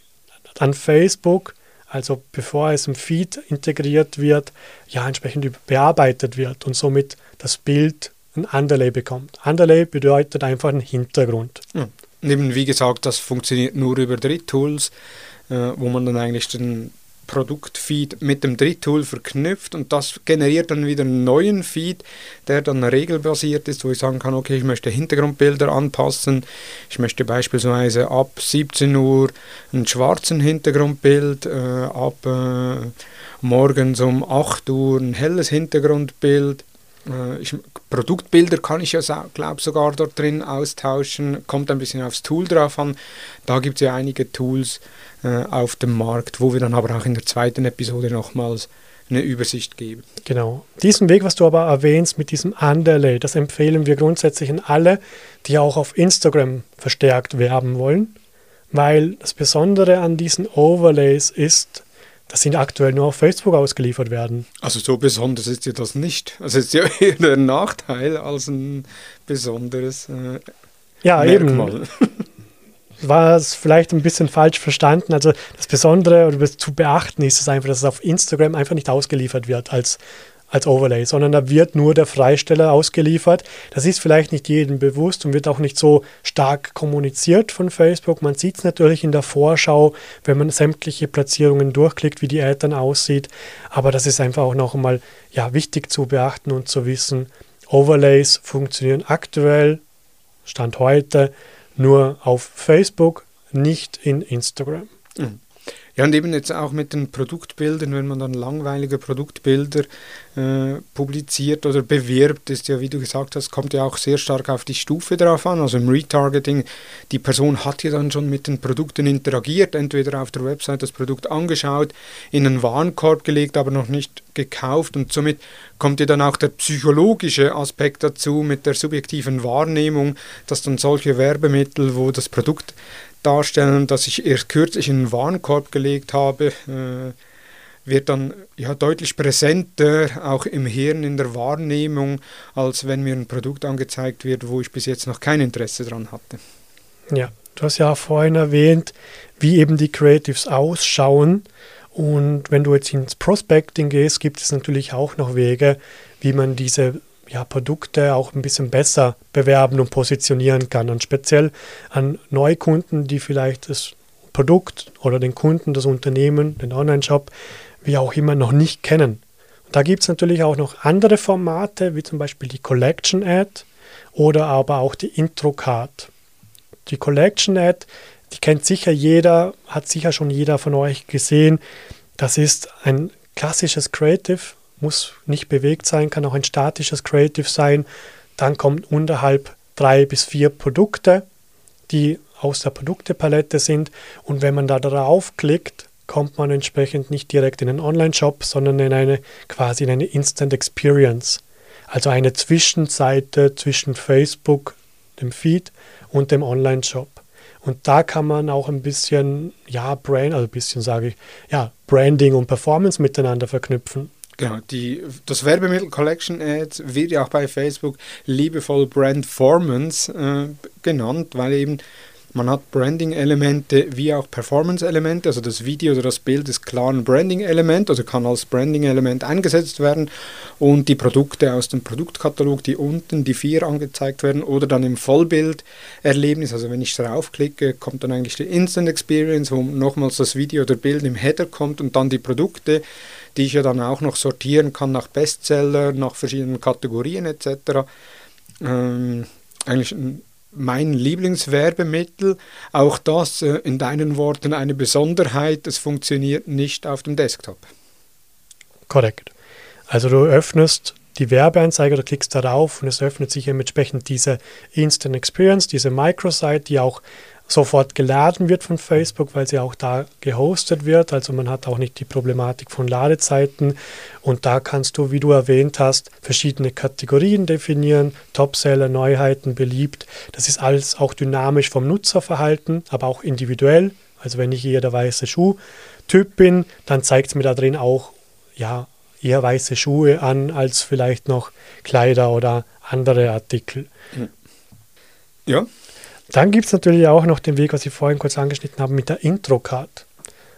an Facebook, also bevor es im Feed integriert wird, ja entsprechend bearbeitet wird und somit das Bild ein Underlay bekommt. Underlay bedeutet einfach einen Hintergrund. Ja. Wie gesagt, das funktioniert nur über Dritttools äh, wo man dann eigentlich den Produktfeed mit dem Dritttool verknüpft und das generiert dann wieder einen neuen Feed, der dann regelbasiert ist, wo ich sagen kann, okay, ich möchte Hintergrundbilder anpassen, ich möchte beispielsweise ab 17 Uhr einen schwarzen Hintergrundbild, äh, ab äh, morgens um 8 Uhr ein helles Hintergrundbild Äh, ich, Produktbilder kann ich ja, glaube sogar dort drin austauschen. Kommt ein bisschen aufs Tool drauf an. Da gibt es ja einige Tools äh, auf dem Markt, wo wir dann aber auch in der zweiten Episode nochmals eine Übersicht geben. Genau. Diesen Weg, was du aber erwähnst mit diesem Underlay, das empfehlen wir grundsätzlich an alle, die auch auf Instagram verstärkt werben wollen, weil das Besondere an diesen Overlays ist, dass sie aktuell nur auf Facebook ausgeliefert werden. Also so besonders ist ja das nicht. Also ist ja eher ein Nachteil als ein besonderes äh, ja, Merkmal. eben. War es vielleicht ein bisschen falsch verstanden. Also das Besondere oder zu beachten ist es einfach, dass es auf Instagram einfach nicht ausgeliefert wird als, als Overlay, sondern da wird nur der Freisteller ausgeliefert. Das ist vielleicht nicht jedem bewusst und wird auch nicht so stark kommuniziert von Facebook. Man sieht es natürlich in der Vorschau, wenn man sämtliche Platzierungen durchklickt, wie die Ad dann aussieht. Aber das ist einfach auch noch einmal ja, wichtig zu beachten und zu wissen. Overlays funktionieren aktuell, Stand heute, nur auf Facebook, nicht in Instagram. Mhm. Ja, und eben jetzt auch mit den Produktbildern, wenn man dann langweilige Produktbilder äh, publiziert oder bewirbt, ist ja, wie du gesagt hast, kommt ja auch sehr stark auf die Stufe drauf an. Also im Retargeting, die Person hat ja dann schon mit den Produkten interagiert, entweder auf der Website das Produkt angeschaut, in einen Warenkorb gelegt, aber noch nicht gekauft und somit kommt ja dann auch der psychologische Aspekt dazu mit der subjektiven Wahrnehmung, dass dann solche Werbemittel, wo das Produkt darstellen, dass ich erst kürzlich in einen Warenkorb gelegt habe, äh, wird dann ja deutlich präsenter, auch im Hirn, in der Wahrnehmung, als wenn mir ein Produkt angezeigt wird, wo ich bis jetzt noch kein Interesse dran hatte. Ja, du hast ja vorhin erwähnt, wie eben die Creatives ausschauen. Und wenn du jetzt ins Prospecting gehst, gibt es natürlich auch noch Wege, wie man diese ja, Produkte auch ein bisschen besser bewerben und positionieren kann. Und speziell an Neukunden, die vielleicht das Produkt oder den Kunden, das Unternehmen, den Online-Shop, wie auch immer, noch nicht kennen. Und da gibt es natürlich auch noch andere Formate, wie zum Beispiel die Collection Ad oder aber auch die Intro Card. Die Collection Ad, die kennt sicher jeder, hat sicher schon jeder von euch gesehen. Das ist ein klassisches Creative muss nicht bewegt sein, kann auch ein statisches Creative sein. Dann kommt unterhalb drei bis vier Produkte, die aus der Produktepalette sind. Und wenn man da drauf klickt, kommt man entsprechend nicht direkt in einen Online-Shop, sondern in eine quasi in eine Instant Experience. Also eine Zwischenseite zwischen Facebook, dem Feed und dem Online-Shop. Und da kann man auch ein bisschen, ja, Brand, also ein bisschen sage ich, ja, Branding und Performance miteinander verknüpfen. Genau, die, das Werbemittel Collection Ads wird ja auch bei Facebook liebevoll Brandformance äh, genannt, weil eben man hat Branding-Elemente wie auch Performance-Elemente, also das Video oder das Bild ist klar ein Branding-Element, also kann als Branding-Element eingesetzt werden und die Produkte aus dem Produktkatalog, die unten die vier angezeigt werden oder dann im Vollbild-Erlebnis, also wenn ich draufklicke, kommt dann eigentlich die Instant Experience, wo nochmals das Video oder Bild im Header kommt und dann die Produkte die ich ja dann auch noch sortieren kann nach Bestseller, nach verschiedenen Kategorien etc. Ähm, eigentlich mein Lieblingswerbemittel. Auch das äh, in deinen Worten eine Besonderheit, es funktioniert nicht auf dem Desktop. Korrekt. Also du öffnest die Werbeanzeige, du klickst darauf und es öffnet sich entsprechend diese Instant Experience, diese Microsite, die auch sofort geladen wird von Facebook, weil sie auch da gehostet wird. Also man hat auch nicht die Problematik von Ladezeiten. Und da kannst du, wie du erwähnt hast, verschiedene Kategorien definieren. Topseller, Neuheiten, beliebt. Das ist alles auch dynamisch vom Nutzerverhalten, aber auch individuell. Also wenn ich eher der weiße Schuh-Typ bin, dann zeigt es mir da drin auch ja, eher weiße Schuhe an als vielleicht noch Kleider oder andere Artikel. Ja, dann gibt es natürlich auch noch den Weg, was ich vorhin kurz angeschnitten habe, mit der Intro-Card.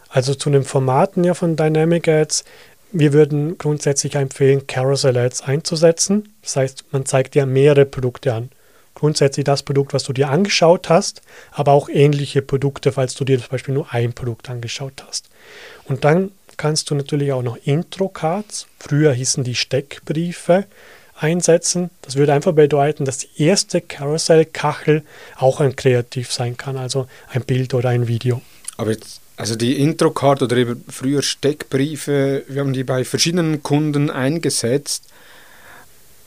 Also zu den Formaten ja von Dynamic Ads. Wir würden grundsätzlich empfehlen, Carousel Ads einzusetzen. Das heißt, man zeigt dir mehrere Produkte an. Grundsätzlich das Produkt, was du dir angeschaut hast, aber auch ähnliche Produkte, falls du dir zum Beispiel nur ein Produkt angeschaut hast. Und dann kannst du natürlich auch noch Intro-Cards, früher hießen die Steckbriefe, einsetzen. Das würde einfach bedeuten, dass die erste Karussellkachel auch ein Kreativ sein kann, also ein Bild oder ein Video. Aber jetzt, also die Intro-Card oder eben früher Steckbriefe, wir haben die bei verschiedenen Kunden eingesetzt.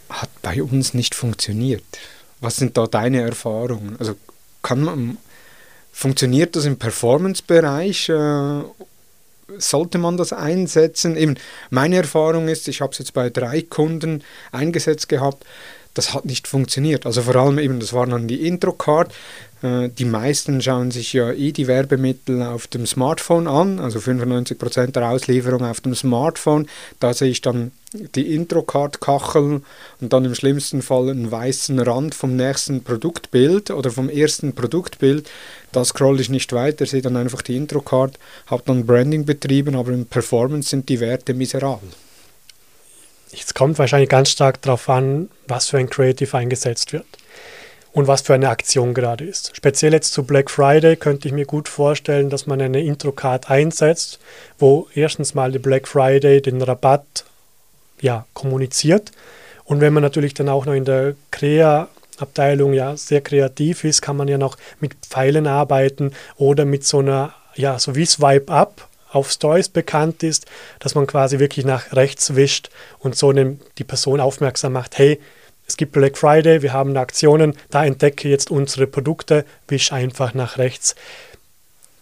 hat bei uns nicht funktioniert. Was sind da deine Erfahrungen? Also kann man, funktioniert das im Performance-Bereich? Äh, sollte man das einsetzen? Eben, meine Erfahrung ist, ich habe es jetzt bei drei Kunden eingesetzt gehabt, das hat nicht funktioniert. Also vor allem eben, das war dann die Intro-Card. Äh, die meisten schauen sich ja eh die Werbemittel auf dem Smartphone an, also 95% der Auslieferung auf dem Smartphone. Da sehe ich dann die Intro-Card-Kachel und dann im schlimmsten Fall einen weißen Rand vom nächsten Produktbild oder vom ersten Produktbild. Da scroll ich nicht weiter, sehe dann einfach die Intro-Card, habe dann Branding betrieben, aber in Performance sind die Werte miserabel. Es kommt wahrscheinlich ganz stark darauf an, was für ein Creative eingesetzt wird und was für eine Aktion gerade ist. Speziell jetzt zu Black Friday könnte ich mir gut vorstellen, dass man eine Intro-Card einsetzt, wo erstens mal die Black Friday den Rabatt ja, kommuniziert. Und wenn man natürlich dann auch noch in der Crea-Abteilung ja sehr kreativ ist, kann man ja noch mit Pfeilen arbeiten oder mit so einer, ja, so wie Swipe Up auf Stories bekannt ist, dass man quasi wirklich nach rechts wischt und so eine, die Person aufmerksam macht, hey, es gibt Black Friday, wir haben Aktionen, da entdecke jetzt unsere Produkte, wisch einfach nach rechts.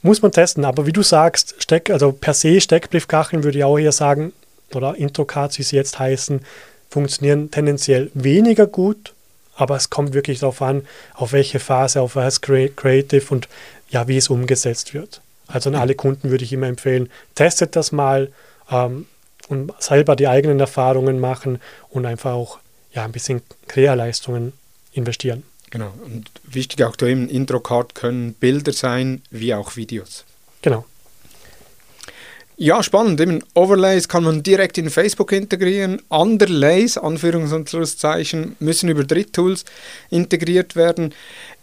Muss man testen, aber wie du sagst, Steck, also per se Steckbriefkacheln würde ich auch hier sagen, oder Intro-Cards, wie sie jetzt heißen, funktionieren tendenziell weniger gut, aber es kommt wirklich darauf an, auf welche Phase, auf was Creative und ja, wie es umgesetzt wird. Also an alle Kunden würde ich immer empfehlen, testet das mal ähm, und selber die eigenen Erfahrungen machen und einfach auch ja, ein bisschen Krea-Leistungen investieren. Genau. Und wichtig auch da im Intro-Card können Bilder sein, wie auch Videos. Genau. Ja, spannend. Eben Overlays kann man direkt in Facebook integrieren. Underlays, Anführungs- und Schlusszeichen, müssen über Dritttools integriert werden.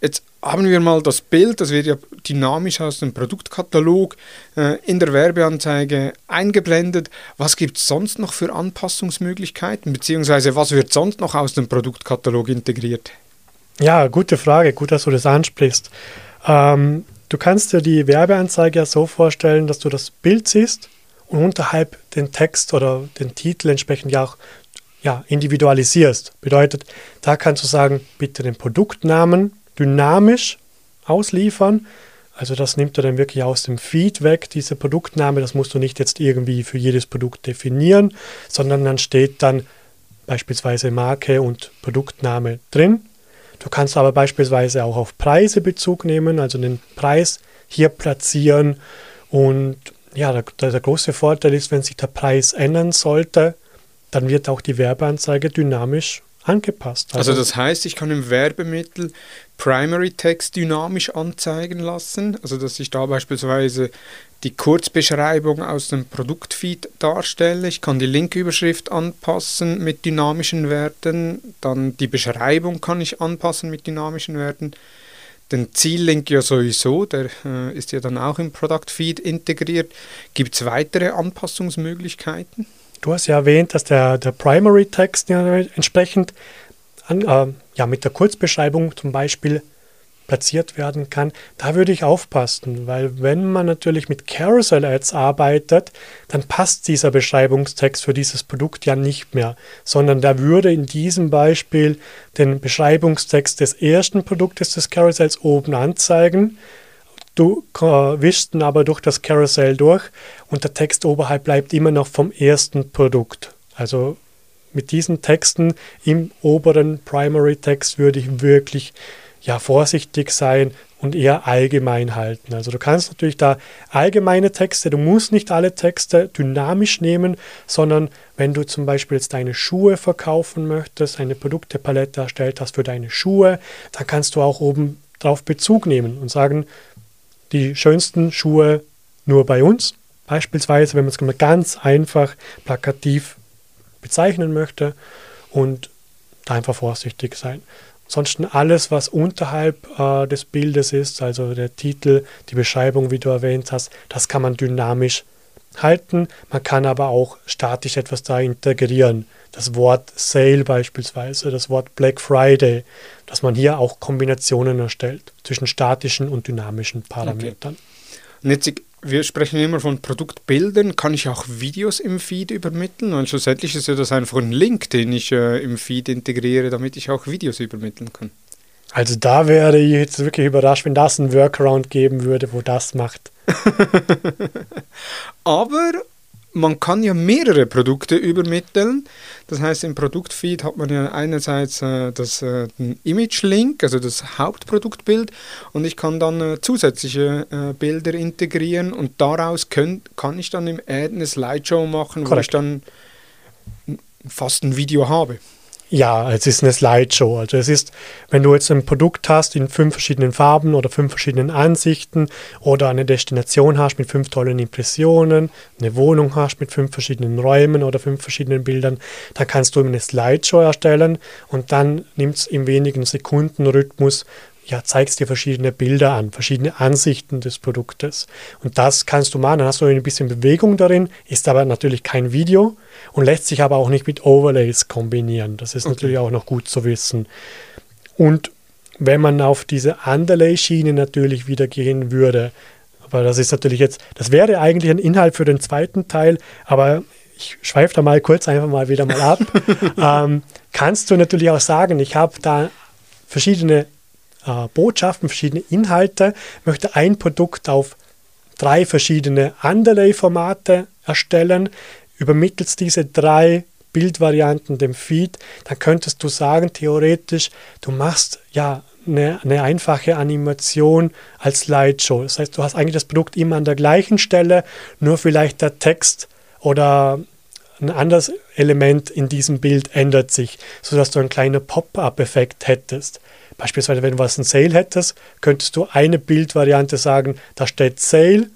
Jetzt haben wir mal das Bild, das wird ja dynamisch aus dem Produktkatalog äh, in der Werbeanzeige eingeblendet. Was gibt es sonst noch für Anpassungsmöglichkeiten, beziehungsweise was wird sonst noch aus dem Produktkatalog integriert? Ja, gute Frage, gut, dass du das ansprichst. Ähm, Du kannst dir die Werbeanzeige ja so vorstellen, dass du das Bild siehst und unterhalb den Text oder den Titel entsprechend ja auch ja, individualisierst. Bedeutet, da kannst du sagen, bitte den Produktnamen dynamisch ausliefern. Also das nimmt er dann wirklich aus dem Feed weg, diese Produktname. Das musst du nicht jetzt irgendwie für jedes Produkt definieren, sondern dann steht dann beispielsweise Marke und Produktname drin. Du kannst aber beispielsweise auch auf Preise Bezug nehmen, also den Preis hier platzieren. Und ja, der, der große Vorteil ist, wenn sich der Preis ändern sollte, dann wird auch die Werbeanzeige dynamisch angepasst. Also, also das heißt, ich kann im Werbemittel Primary Text dynamisch anzeigen lassen, also dass ich da beispielsweise die Kurzbeschreibung aus dem Produktfeed darstelle. Ich kann die Linküberschrift anpassen mit dynamischen Werten, dann die Beschreibung kann ich anpassen mit dynamischen Werten. Den Ziellink ja sowieso, der äh, ist ja dann auch im Product Feed integriert. Gibt es weitere Anpassungsmöglichkeiten? Du hast ja erwähnt, dass der, der Primary Text ja entsprechend an, äh, ja, mit der Kurzbeschreibung zum Beispiel platziert werden kann, da würde ich aufpassen, weil wenn man natürlich mit Carousel Ads arbeitet, dann passt dieser Beschreibungstext für dieses Produkt ja nicht mehr, sondern da würde in diesem Beispiel den Beschreibungstext des ersten Produktes des Carousels oben anzeigen. Du wischst ihn aber durch das Carousel durch und der Text oberhalb bleibt immer noch vom ersten Produkt. Also mit diesen Texten im oberen Primary Text würde ich wirklich ja vorsichtig sein und eher allgemein halten. Also du kannst natürlich da allgemeine Texte, du musst nicht alle Texte dynamisch nehmen, sondern wenn du zum Beispiel jetzt deine Schuhe verkaufen möchtest, eine Produktepalette erstellt hast für deine Schuhe, dann kannst du auch oben drauf Bezug nehmen und sagen, die schönsten Schuhe nur bei uns. Beispielsweise, wenn man es ganz einfach plakativ bezeichnen möchte und da einfach vorsichtig sein. Ansonsten alles, was unterhalb äh, des Bildes ist, also der Titel, die Beschreibung, wie du erwähnt hast, das kann man dynamisch halten. Man kann aber auch statisch etwas da integrieren. Das Wort Sale beispielsweise, das Wort Black Friday, dass man hier auch Kombinationen erstellt zwischen statischen und dynamischen Parametern. Okay. Wir sprechen immer von Produktbildern. Kann ich auch Videos im Feed übermitteln? Und schlussendlich ist ja das einfach ein Link, den ich äh, im Feed integriere, damit ich auch Videos übermitteln kann. Also da wäre ich jetzt wirklich überrascht, wenn das ein Workaround geben würde, wo das macht. Aber man kann ja mehrere Produkte übermitteln. Das heißt, im Produktfeed hat man ja einerseits äh, das äh, Image-Link, also das Hauptproduktbild, und ich kann dann äh, zusätzliche äh, Bilder integrieren und daraus könnt, kann ich dann im Ad eine Slideshow machen, Correct. wo ich dann fast ein Video habe. Ja, es ist eine Slideshow. Also es ist, wenn du jetzt ein Produkt hast in fünf verschiedenen Farben oder fünf verschiedenen Ansichten oder eine Destination hast mit fünf tollen Impressionen, eine Wohnung hast mit fünf verschiedenen Räumen oder fünf verschiedenen Bildern, dann kannst du eine Slideshow erstellen und dann nimmt es im wenigen Sekunden Rhythmus ja, zeigst dir verschiedene Bilder an, verschiedene Ansichten des Produktes. Und das kannst du machen. Dann hast du ein bisschen Bewegung darin, ist aber natürlich kein Video und lässt sich aber auch nicht mit Overlays kombinieren. Das ist okay. natürlich auch noch gut zu wissen. Und wenn man auf diese Underlay-Schiene natürlich wieder gehen würde, aber das ist natürlich jetzt, das wäre eigentlich ein Inhalt für den zweiten Teil, aber ich schweife da mal kurz einfach mal wieder mal ab. ähm, kannst du natürlich auch sagen, ich habe da verschiedene äh, Botschaften, verschiedene Inhalte, möchte ein Produkt auf drei verschiedene Underlay-Formate erstellen, übermittelst diese drei Bildvarianten dem Feed, dann könntest du sagen, theoretisch, du machst ja eine, eine, einfache Animation als Slideshow. Das heißt, du hast eigentlich das Produkt immer an der gleichen Stelle, nur vielleicht der Text oder ein anderes Element in diesem Bild ändert sich, sodass du einen kleinen Pop-up-Effekt hättest. Beispielsweise, wenn du was ein Sale hättest, könntest du eine Bildvariante sagen, da steht Sale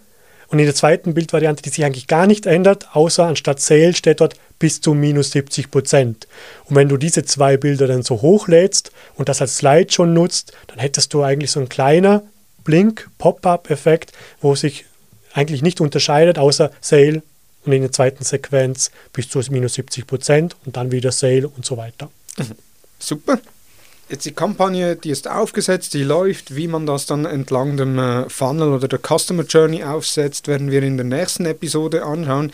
und in der zweiten Bildvariante, die sich eigentlich gar nicht ändert, außer anstatt Sale steht dort bis zu minus 70 Prozent. Und wenn du diese zwei Bilder dann so hochlädst und das als Slide schon nutzt, dann hättest du eigentlich so ein kleiner Blink, Pop-up-Effekt, wo sich eigentlich nicht unterscheidet, außer Sale und in der zweiten Sequenz bis zu minus 70 Prozent und dann wieder Sale und so weiter. Mhm. Super. Jetzt die Kampagne, die ist aufgesetzt, die läuft. Wie man das dann entlang dem äh, Funnel oder der Customer Journey aufsetzt, werden wir in der nächsten Episode anschauen.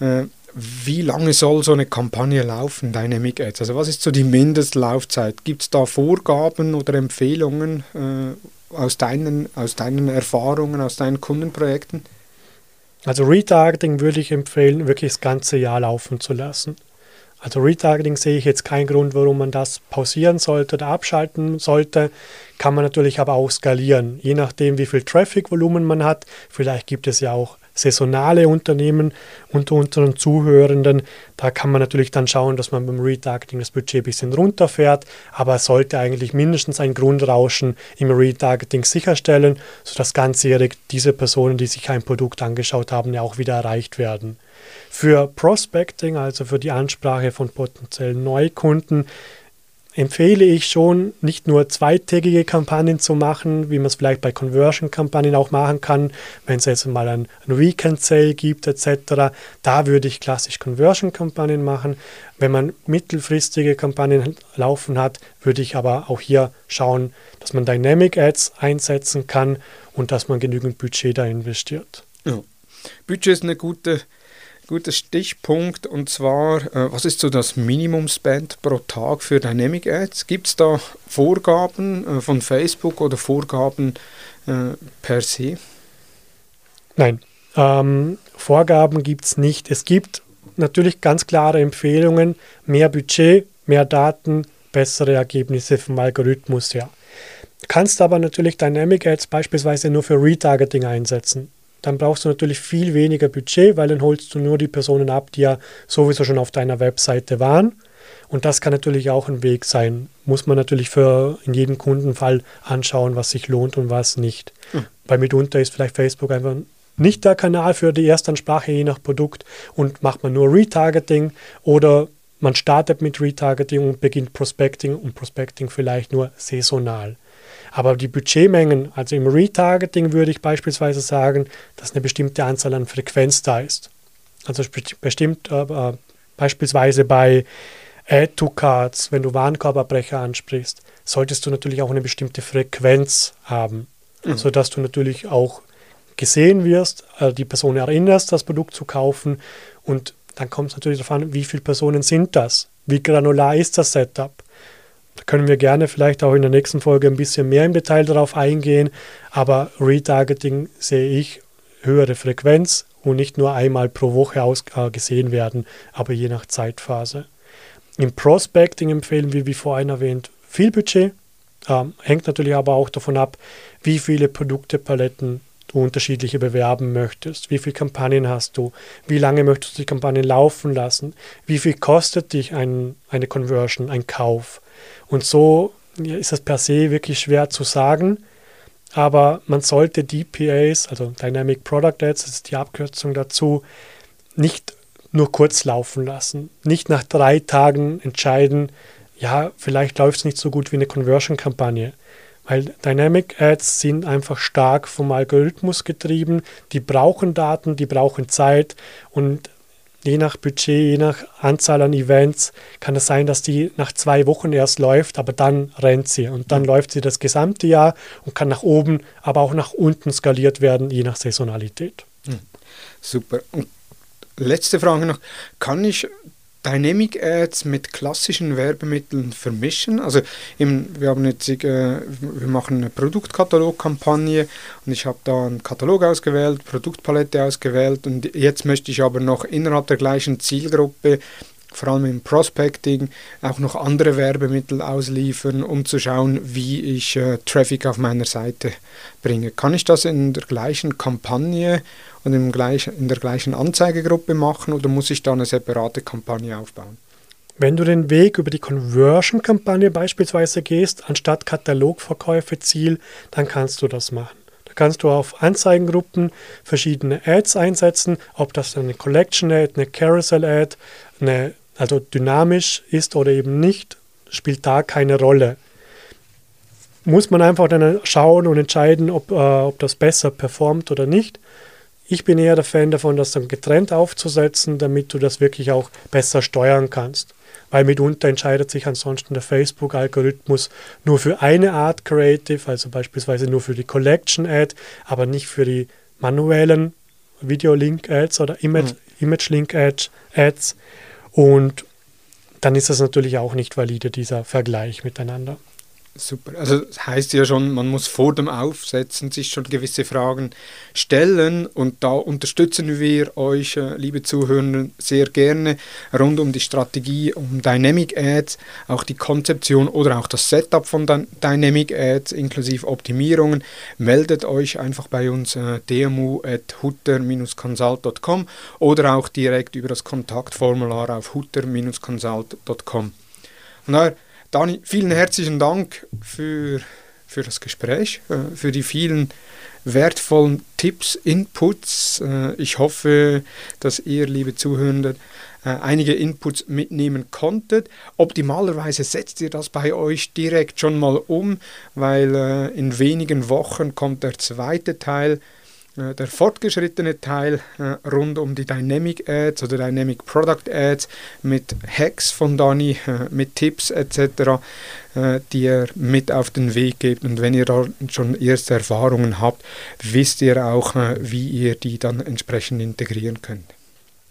Äh, wie lange soll so eine Kampagne laufen, Dynamic Ads? Also was ist so die Mindestlaufzeit? Gibt es da Vorgaben oder Empfehlungen äh, aus, deinen, aus deinen Erfahrungen, aus deinen Kundenprojekten? Also Retargeting würde ich empfehlen, wirklich das ganze Jahr laufen zu lassen. Also Retargeting sehe ich jetzt keinen Grund, warum man das pausieren sollte oder abschalten sollte. Kann man natürlich aber auch skalieren, je nachdem, wie viel Traffic-Volumen man hat. Vielleicht gibt es ja auch saisonale Unternehmen unter unseren Zuhörenden. Da kann man natürlich dann schauen, dass man beim Retargeting das Budget ein bisschen runterfährt, aber sollte eigentlich mindestens ein Grundrauschen im Retargeting sicherstellen, sodass ganzjährig diese Personen, die sich ein Produkt angeschaut haben, ja auch wieder erreicht werden. Für Prospecting, also für die Ansprache von potenziellen Neukunden, empfehle ich schon, nicht nur zweitägige Kampagnen zu machen, wie man es vielleicht bei Conversion-Kampagnen auch machen kann, wenn es jetzt mal ein, ein Weekend-Sale gibt etc. Da würde ich klassisch Conversion-Kampagnen machen. Wenn man mittelfristige Kampagnen laufen hat, würde ich aber auch hier schauen, dass man Dynamic Ads einsetzen kann und dass man genügend Budget da investiert. Ja. Budget ist eine gute guter Stichpunkt und zwar, äh, was ist so das Minimum-Spend pro Tag für Dynamic Ads? Gibt es da Vorgaben äh, von Facebook oder Vorgaben äh, per se? Nein, ähm, Vorgaben gibt es nicht. Es gibt natürlich ganz klare Empfehlungen, mehr Budget, mehr Daten, bessere Ergebnisse vom Algorithmus her. Du kannst aber natürlich Dynamic Ads beispielsweise nur für Retargeting einsetzen dann brauchst du natürlich viel weniger Budget, weil dann holst du nur die Personen ab, die ja sowieso schon auf deiner Webseite waren. Und das kann natürlich auch ein Weg sein. Muss man natürlich für in jedem Kundenfall anschauen, was sich lohnt und was nicht. Mhm. Weil mitunter ist vielleicht Facebook einfach nicht der Kanal für die Erstansprache je nach Produkt und macht man nur Retargeting oder man startet mit Retargeting und beginnt Prospecting und Prospecting vielleicht nur saisonal. Aber die Budgetmengen, also im Retargeting würde ich beispielsweise sagen, dass eine bestimmte Anzahl an Frequenz da ist. Also bestimmt äh, äh, beispielsweise bei Add-to-Cards, wenn du Warenkorbabbrecher ansprichst, solltest du natürlich auch eine bestimmte Frequenz haben, mhm. sodass du natürlich auch gesehen wirst, äh, die Person erinnerst, das Produkt zu kaufen und dann kommt es natürlich darauf an, wie viele Personen sind das? Wie granular ist das Setup? Da können wir gerne vielleicht auch in der nächsten Folge ein bisschen mehr im Detail darauf eingehen, aber Retargeting sehe ich höhere Frequenz und nicht nur einmal pro Woche aus, äh, gesehen werden, aber je nach Zeitphase. Im Prospecting empfehlen wir, wie vorhin erwähnt, viel Budget. Ähm, hängt natürlich aber auch davon ab, wie viele Produktepaletten du unterschiedliche bewerben möchtest, wie viele Kampagnen hast du, wie lange möchtest du die Kampagnen laufen lassen, wie viel kostet dich ein, eine Conversion, ein Kauf. Und so ist es per se wirklich schwer zu sagen, aber man sollte DPAs, also Dynamic Product Ads, das ist die Abkürzung dazu, nicht nur kurz laufen lassen, nicht nach drei Tagen entscheiden, ja, vielleicht läuft es nicht so gut wie eine Conversion-Kampagne. Weil Dynamic Ads sind einfach stark vom Algorithmus getrieben. Die brauchen Daten, die brauchen Zeit und je nach Budget, je nach Anzahl an Events kann es sein, dass die nach zwei Wochen erst läuft, aber dann rennt sie und dann mhm. läuft sie das gesamte Jahr und kann nach oben, aber auch nach unten skaliert werden, je nach Saisonalität. Mhm. Super. Und letzte Frage noch. Kann ich Dynamic Ads mit klassischen Werbemitteln vermischen. Also eben, wir haben jetzt, äh, wir machen eine Produktkatalogkampagne und ich habe da einen Katalog ausgewählt, Produktpalette ausgewählt und jetzt möchte ich aber noch innerhalb der gleichen Zielgruppe vor allem im Prospecting auch noch andere Werbemittel ausliefern, um zu schauen, wie ich äh, Traffic auf meiner Seite bringe. Kann ich das in der gleichen Kampagne und im gleichen, in der gleichen Anzeigegruppe machen oder muss ich da eine separate Kampagne aufbauen? Wenn du den Weg über die Conversion-Kampagne beispielsweise gehst, anstatt Katalogverkäufe Ziel, dann kannst du das machen. Kannst du auf Anzeigengruppen verschiedene Ads einsetzen, ob das eine Collection Ad, eine Carousel Ad, eine also dynamisch ist oder eben nicht, spielt da keine Rolle. Muss man einfach dann schauen und entscheiden, ob, äh, ob das besser performt oder nicht. Ich bin eher der Fan davon, das dann getrennt aufzusetzen, damit du das wirklich auch besser steuern kannst. Weil mitunter entscheidet sich ansonsten der Facebook-Algorithmus nur für eine Art Creative, also beispielsweise nur für die Collection-Ad, aber nicht für die manuellen Video-Link-Ads oder mhm. Image-Link-Ads. Und dann ist das natürlich auch nicht valide, dieser Vergleich miteinander. Super. Also das heißt ja schon, man muss vor dem Aufsetzen sich schon gewisse Fragen stellen und da unterstützen wir euch, äh, liebe Zuhörer, sehr gerne rund um die Strategie, um Dynamic Ads, auch die Konzeption oder auch das Setup von Dynamic Ads inklusive Optimierungen. Meldet euch einfach bei uns äh, dmu.hutter-consult.com oder auch direkt über das Kontaktformular auf hutter-consult.com. Und Dani, vielen herzlichen Dank für, für das Gespräch, äh, für die vielen wertvollen Tipps, Inputs. Äh, ich hoffe, dass ihr, liebe Zuhörer, äh, einige Inputs mitnehmen konntet. Optimalerweise setzt ihr das bei euch direkt schon mal um, weil in wenigen Wochen kommt der zweite Teil der fortgeschrittene Teil äh, rund um die Dynamic Ads oder Dynamic Product Ads mit Hacks von Dani, äh, mit Tipps etc., die er mit auf den Weg gibt. Und wenn ihr da schon erste Erfahrungen habt, wisst ihr auch, wie ihr die dann entsprechend integrieren könnt.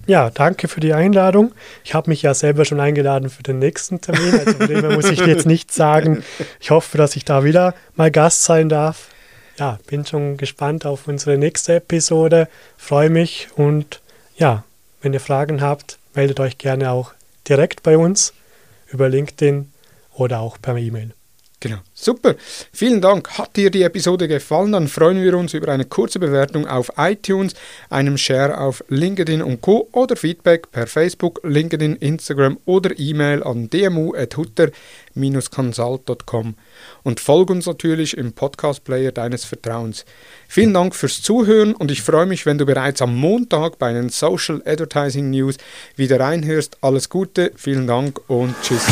Ja, danke für die Einladung. Ich habe mich ja selber schon eingeladen für den nächsten Termin, also dem muss ich jetzt nichts sagen. Ich hoffe, dass ich da wieder mal Gast sein darf ja, bin schon gespannt auf unsere nächste Episode. Freue mich und ja, wenn ihr Fragen habt, meldet euch gerne auch direkt bei uns über LinkedIn oder auch per E-Mail. Genau, super. Vielen Dank. Hat dir die Episode gefallen, dann freuen wir uns über eine kurze Bewertung auf iTunes, einem Share auf LinkedIn und Co. oder Feedback per Facebook, LinkedIn, Instagram oder E-Mail an dmu.hutter-consult.com und folge uns natürlich im Podcast-Player deines Vertrauens. Vielen Dank fürs Zuhören und ich freue mich, wenn du bereits am Montag bei den Social Advertising News wieder reinhörst. Alles Gute, vielen Dank und tschüss.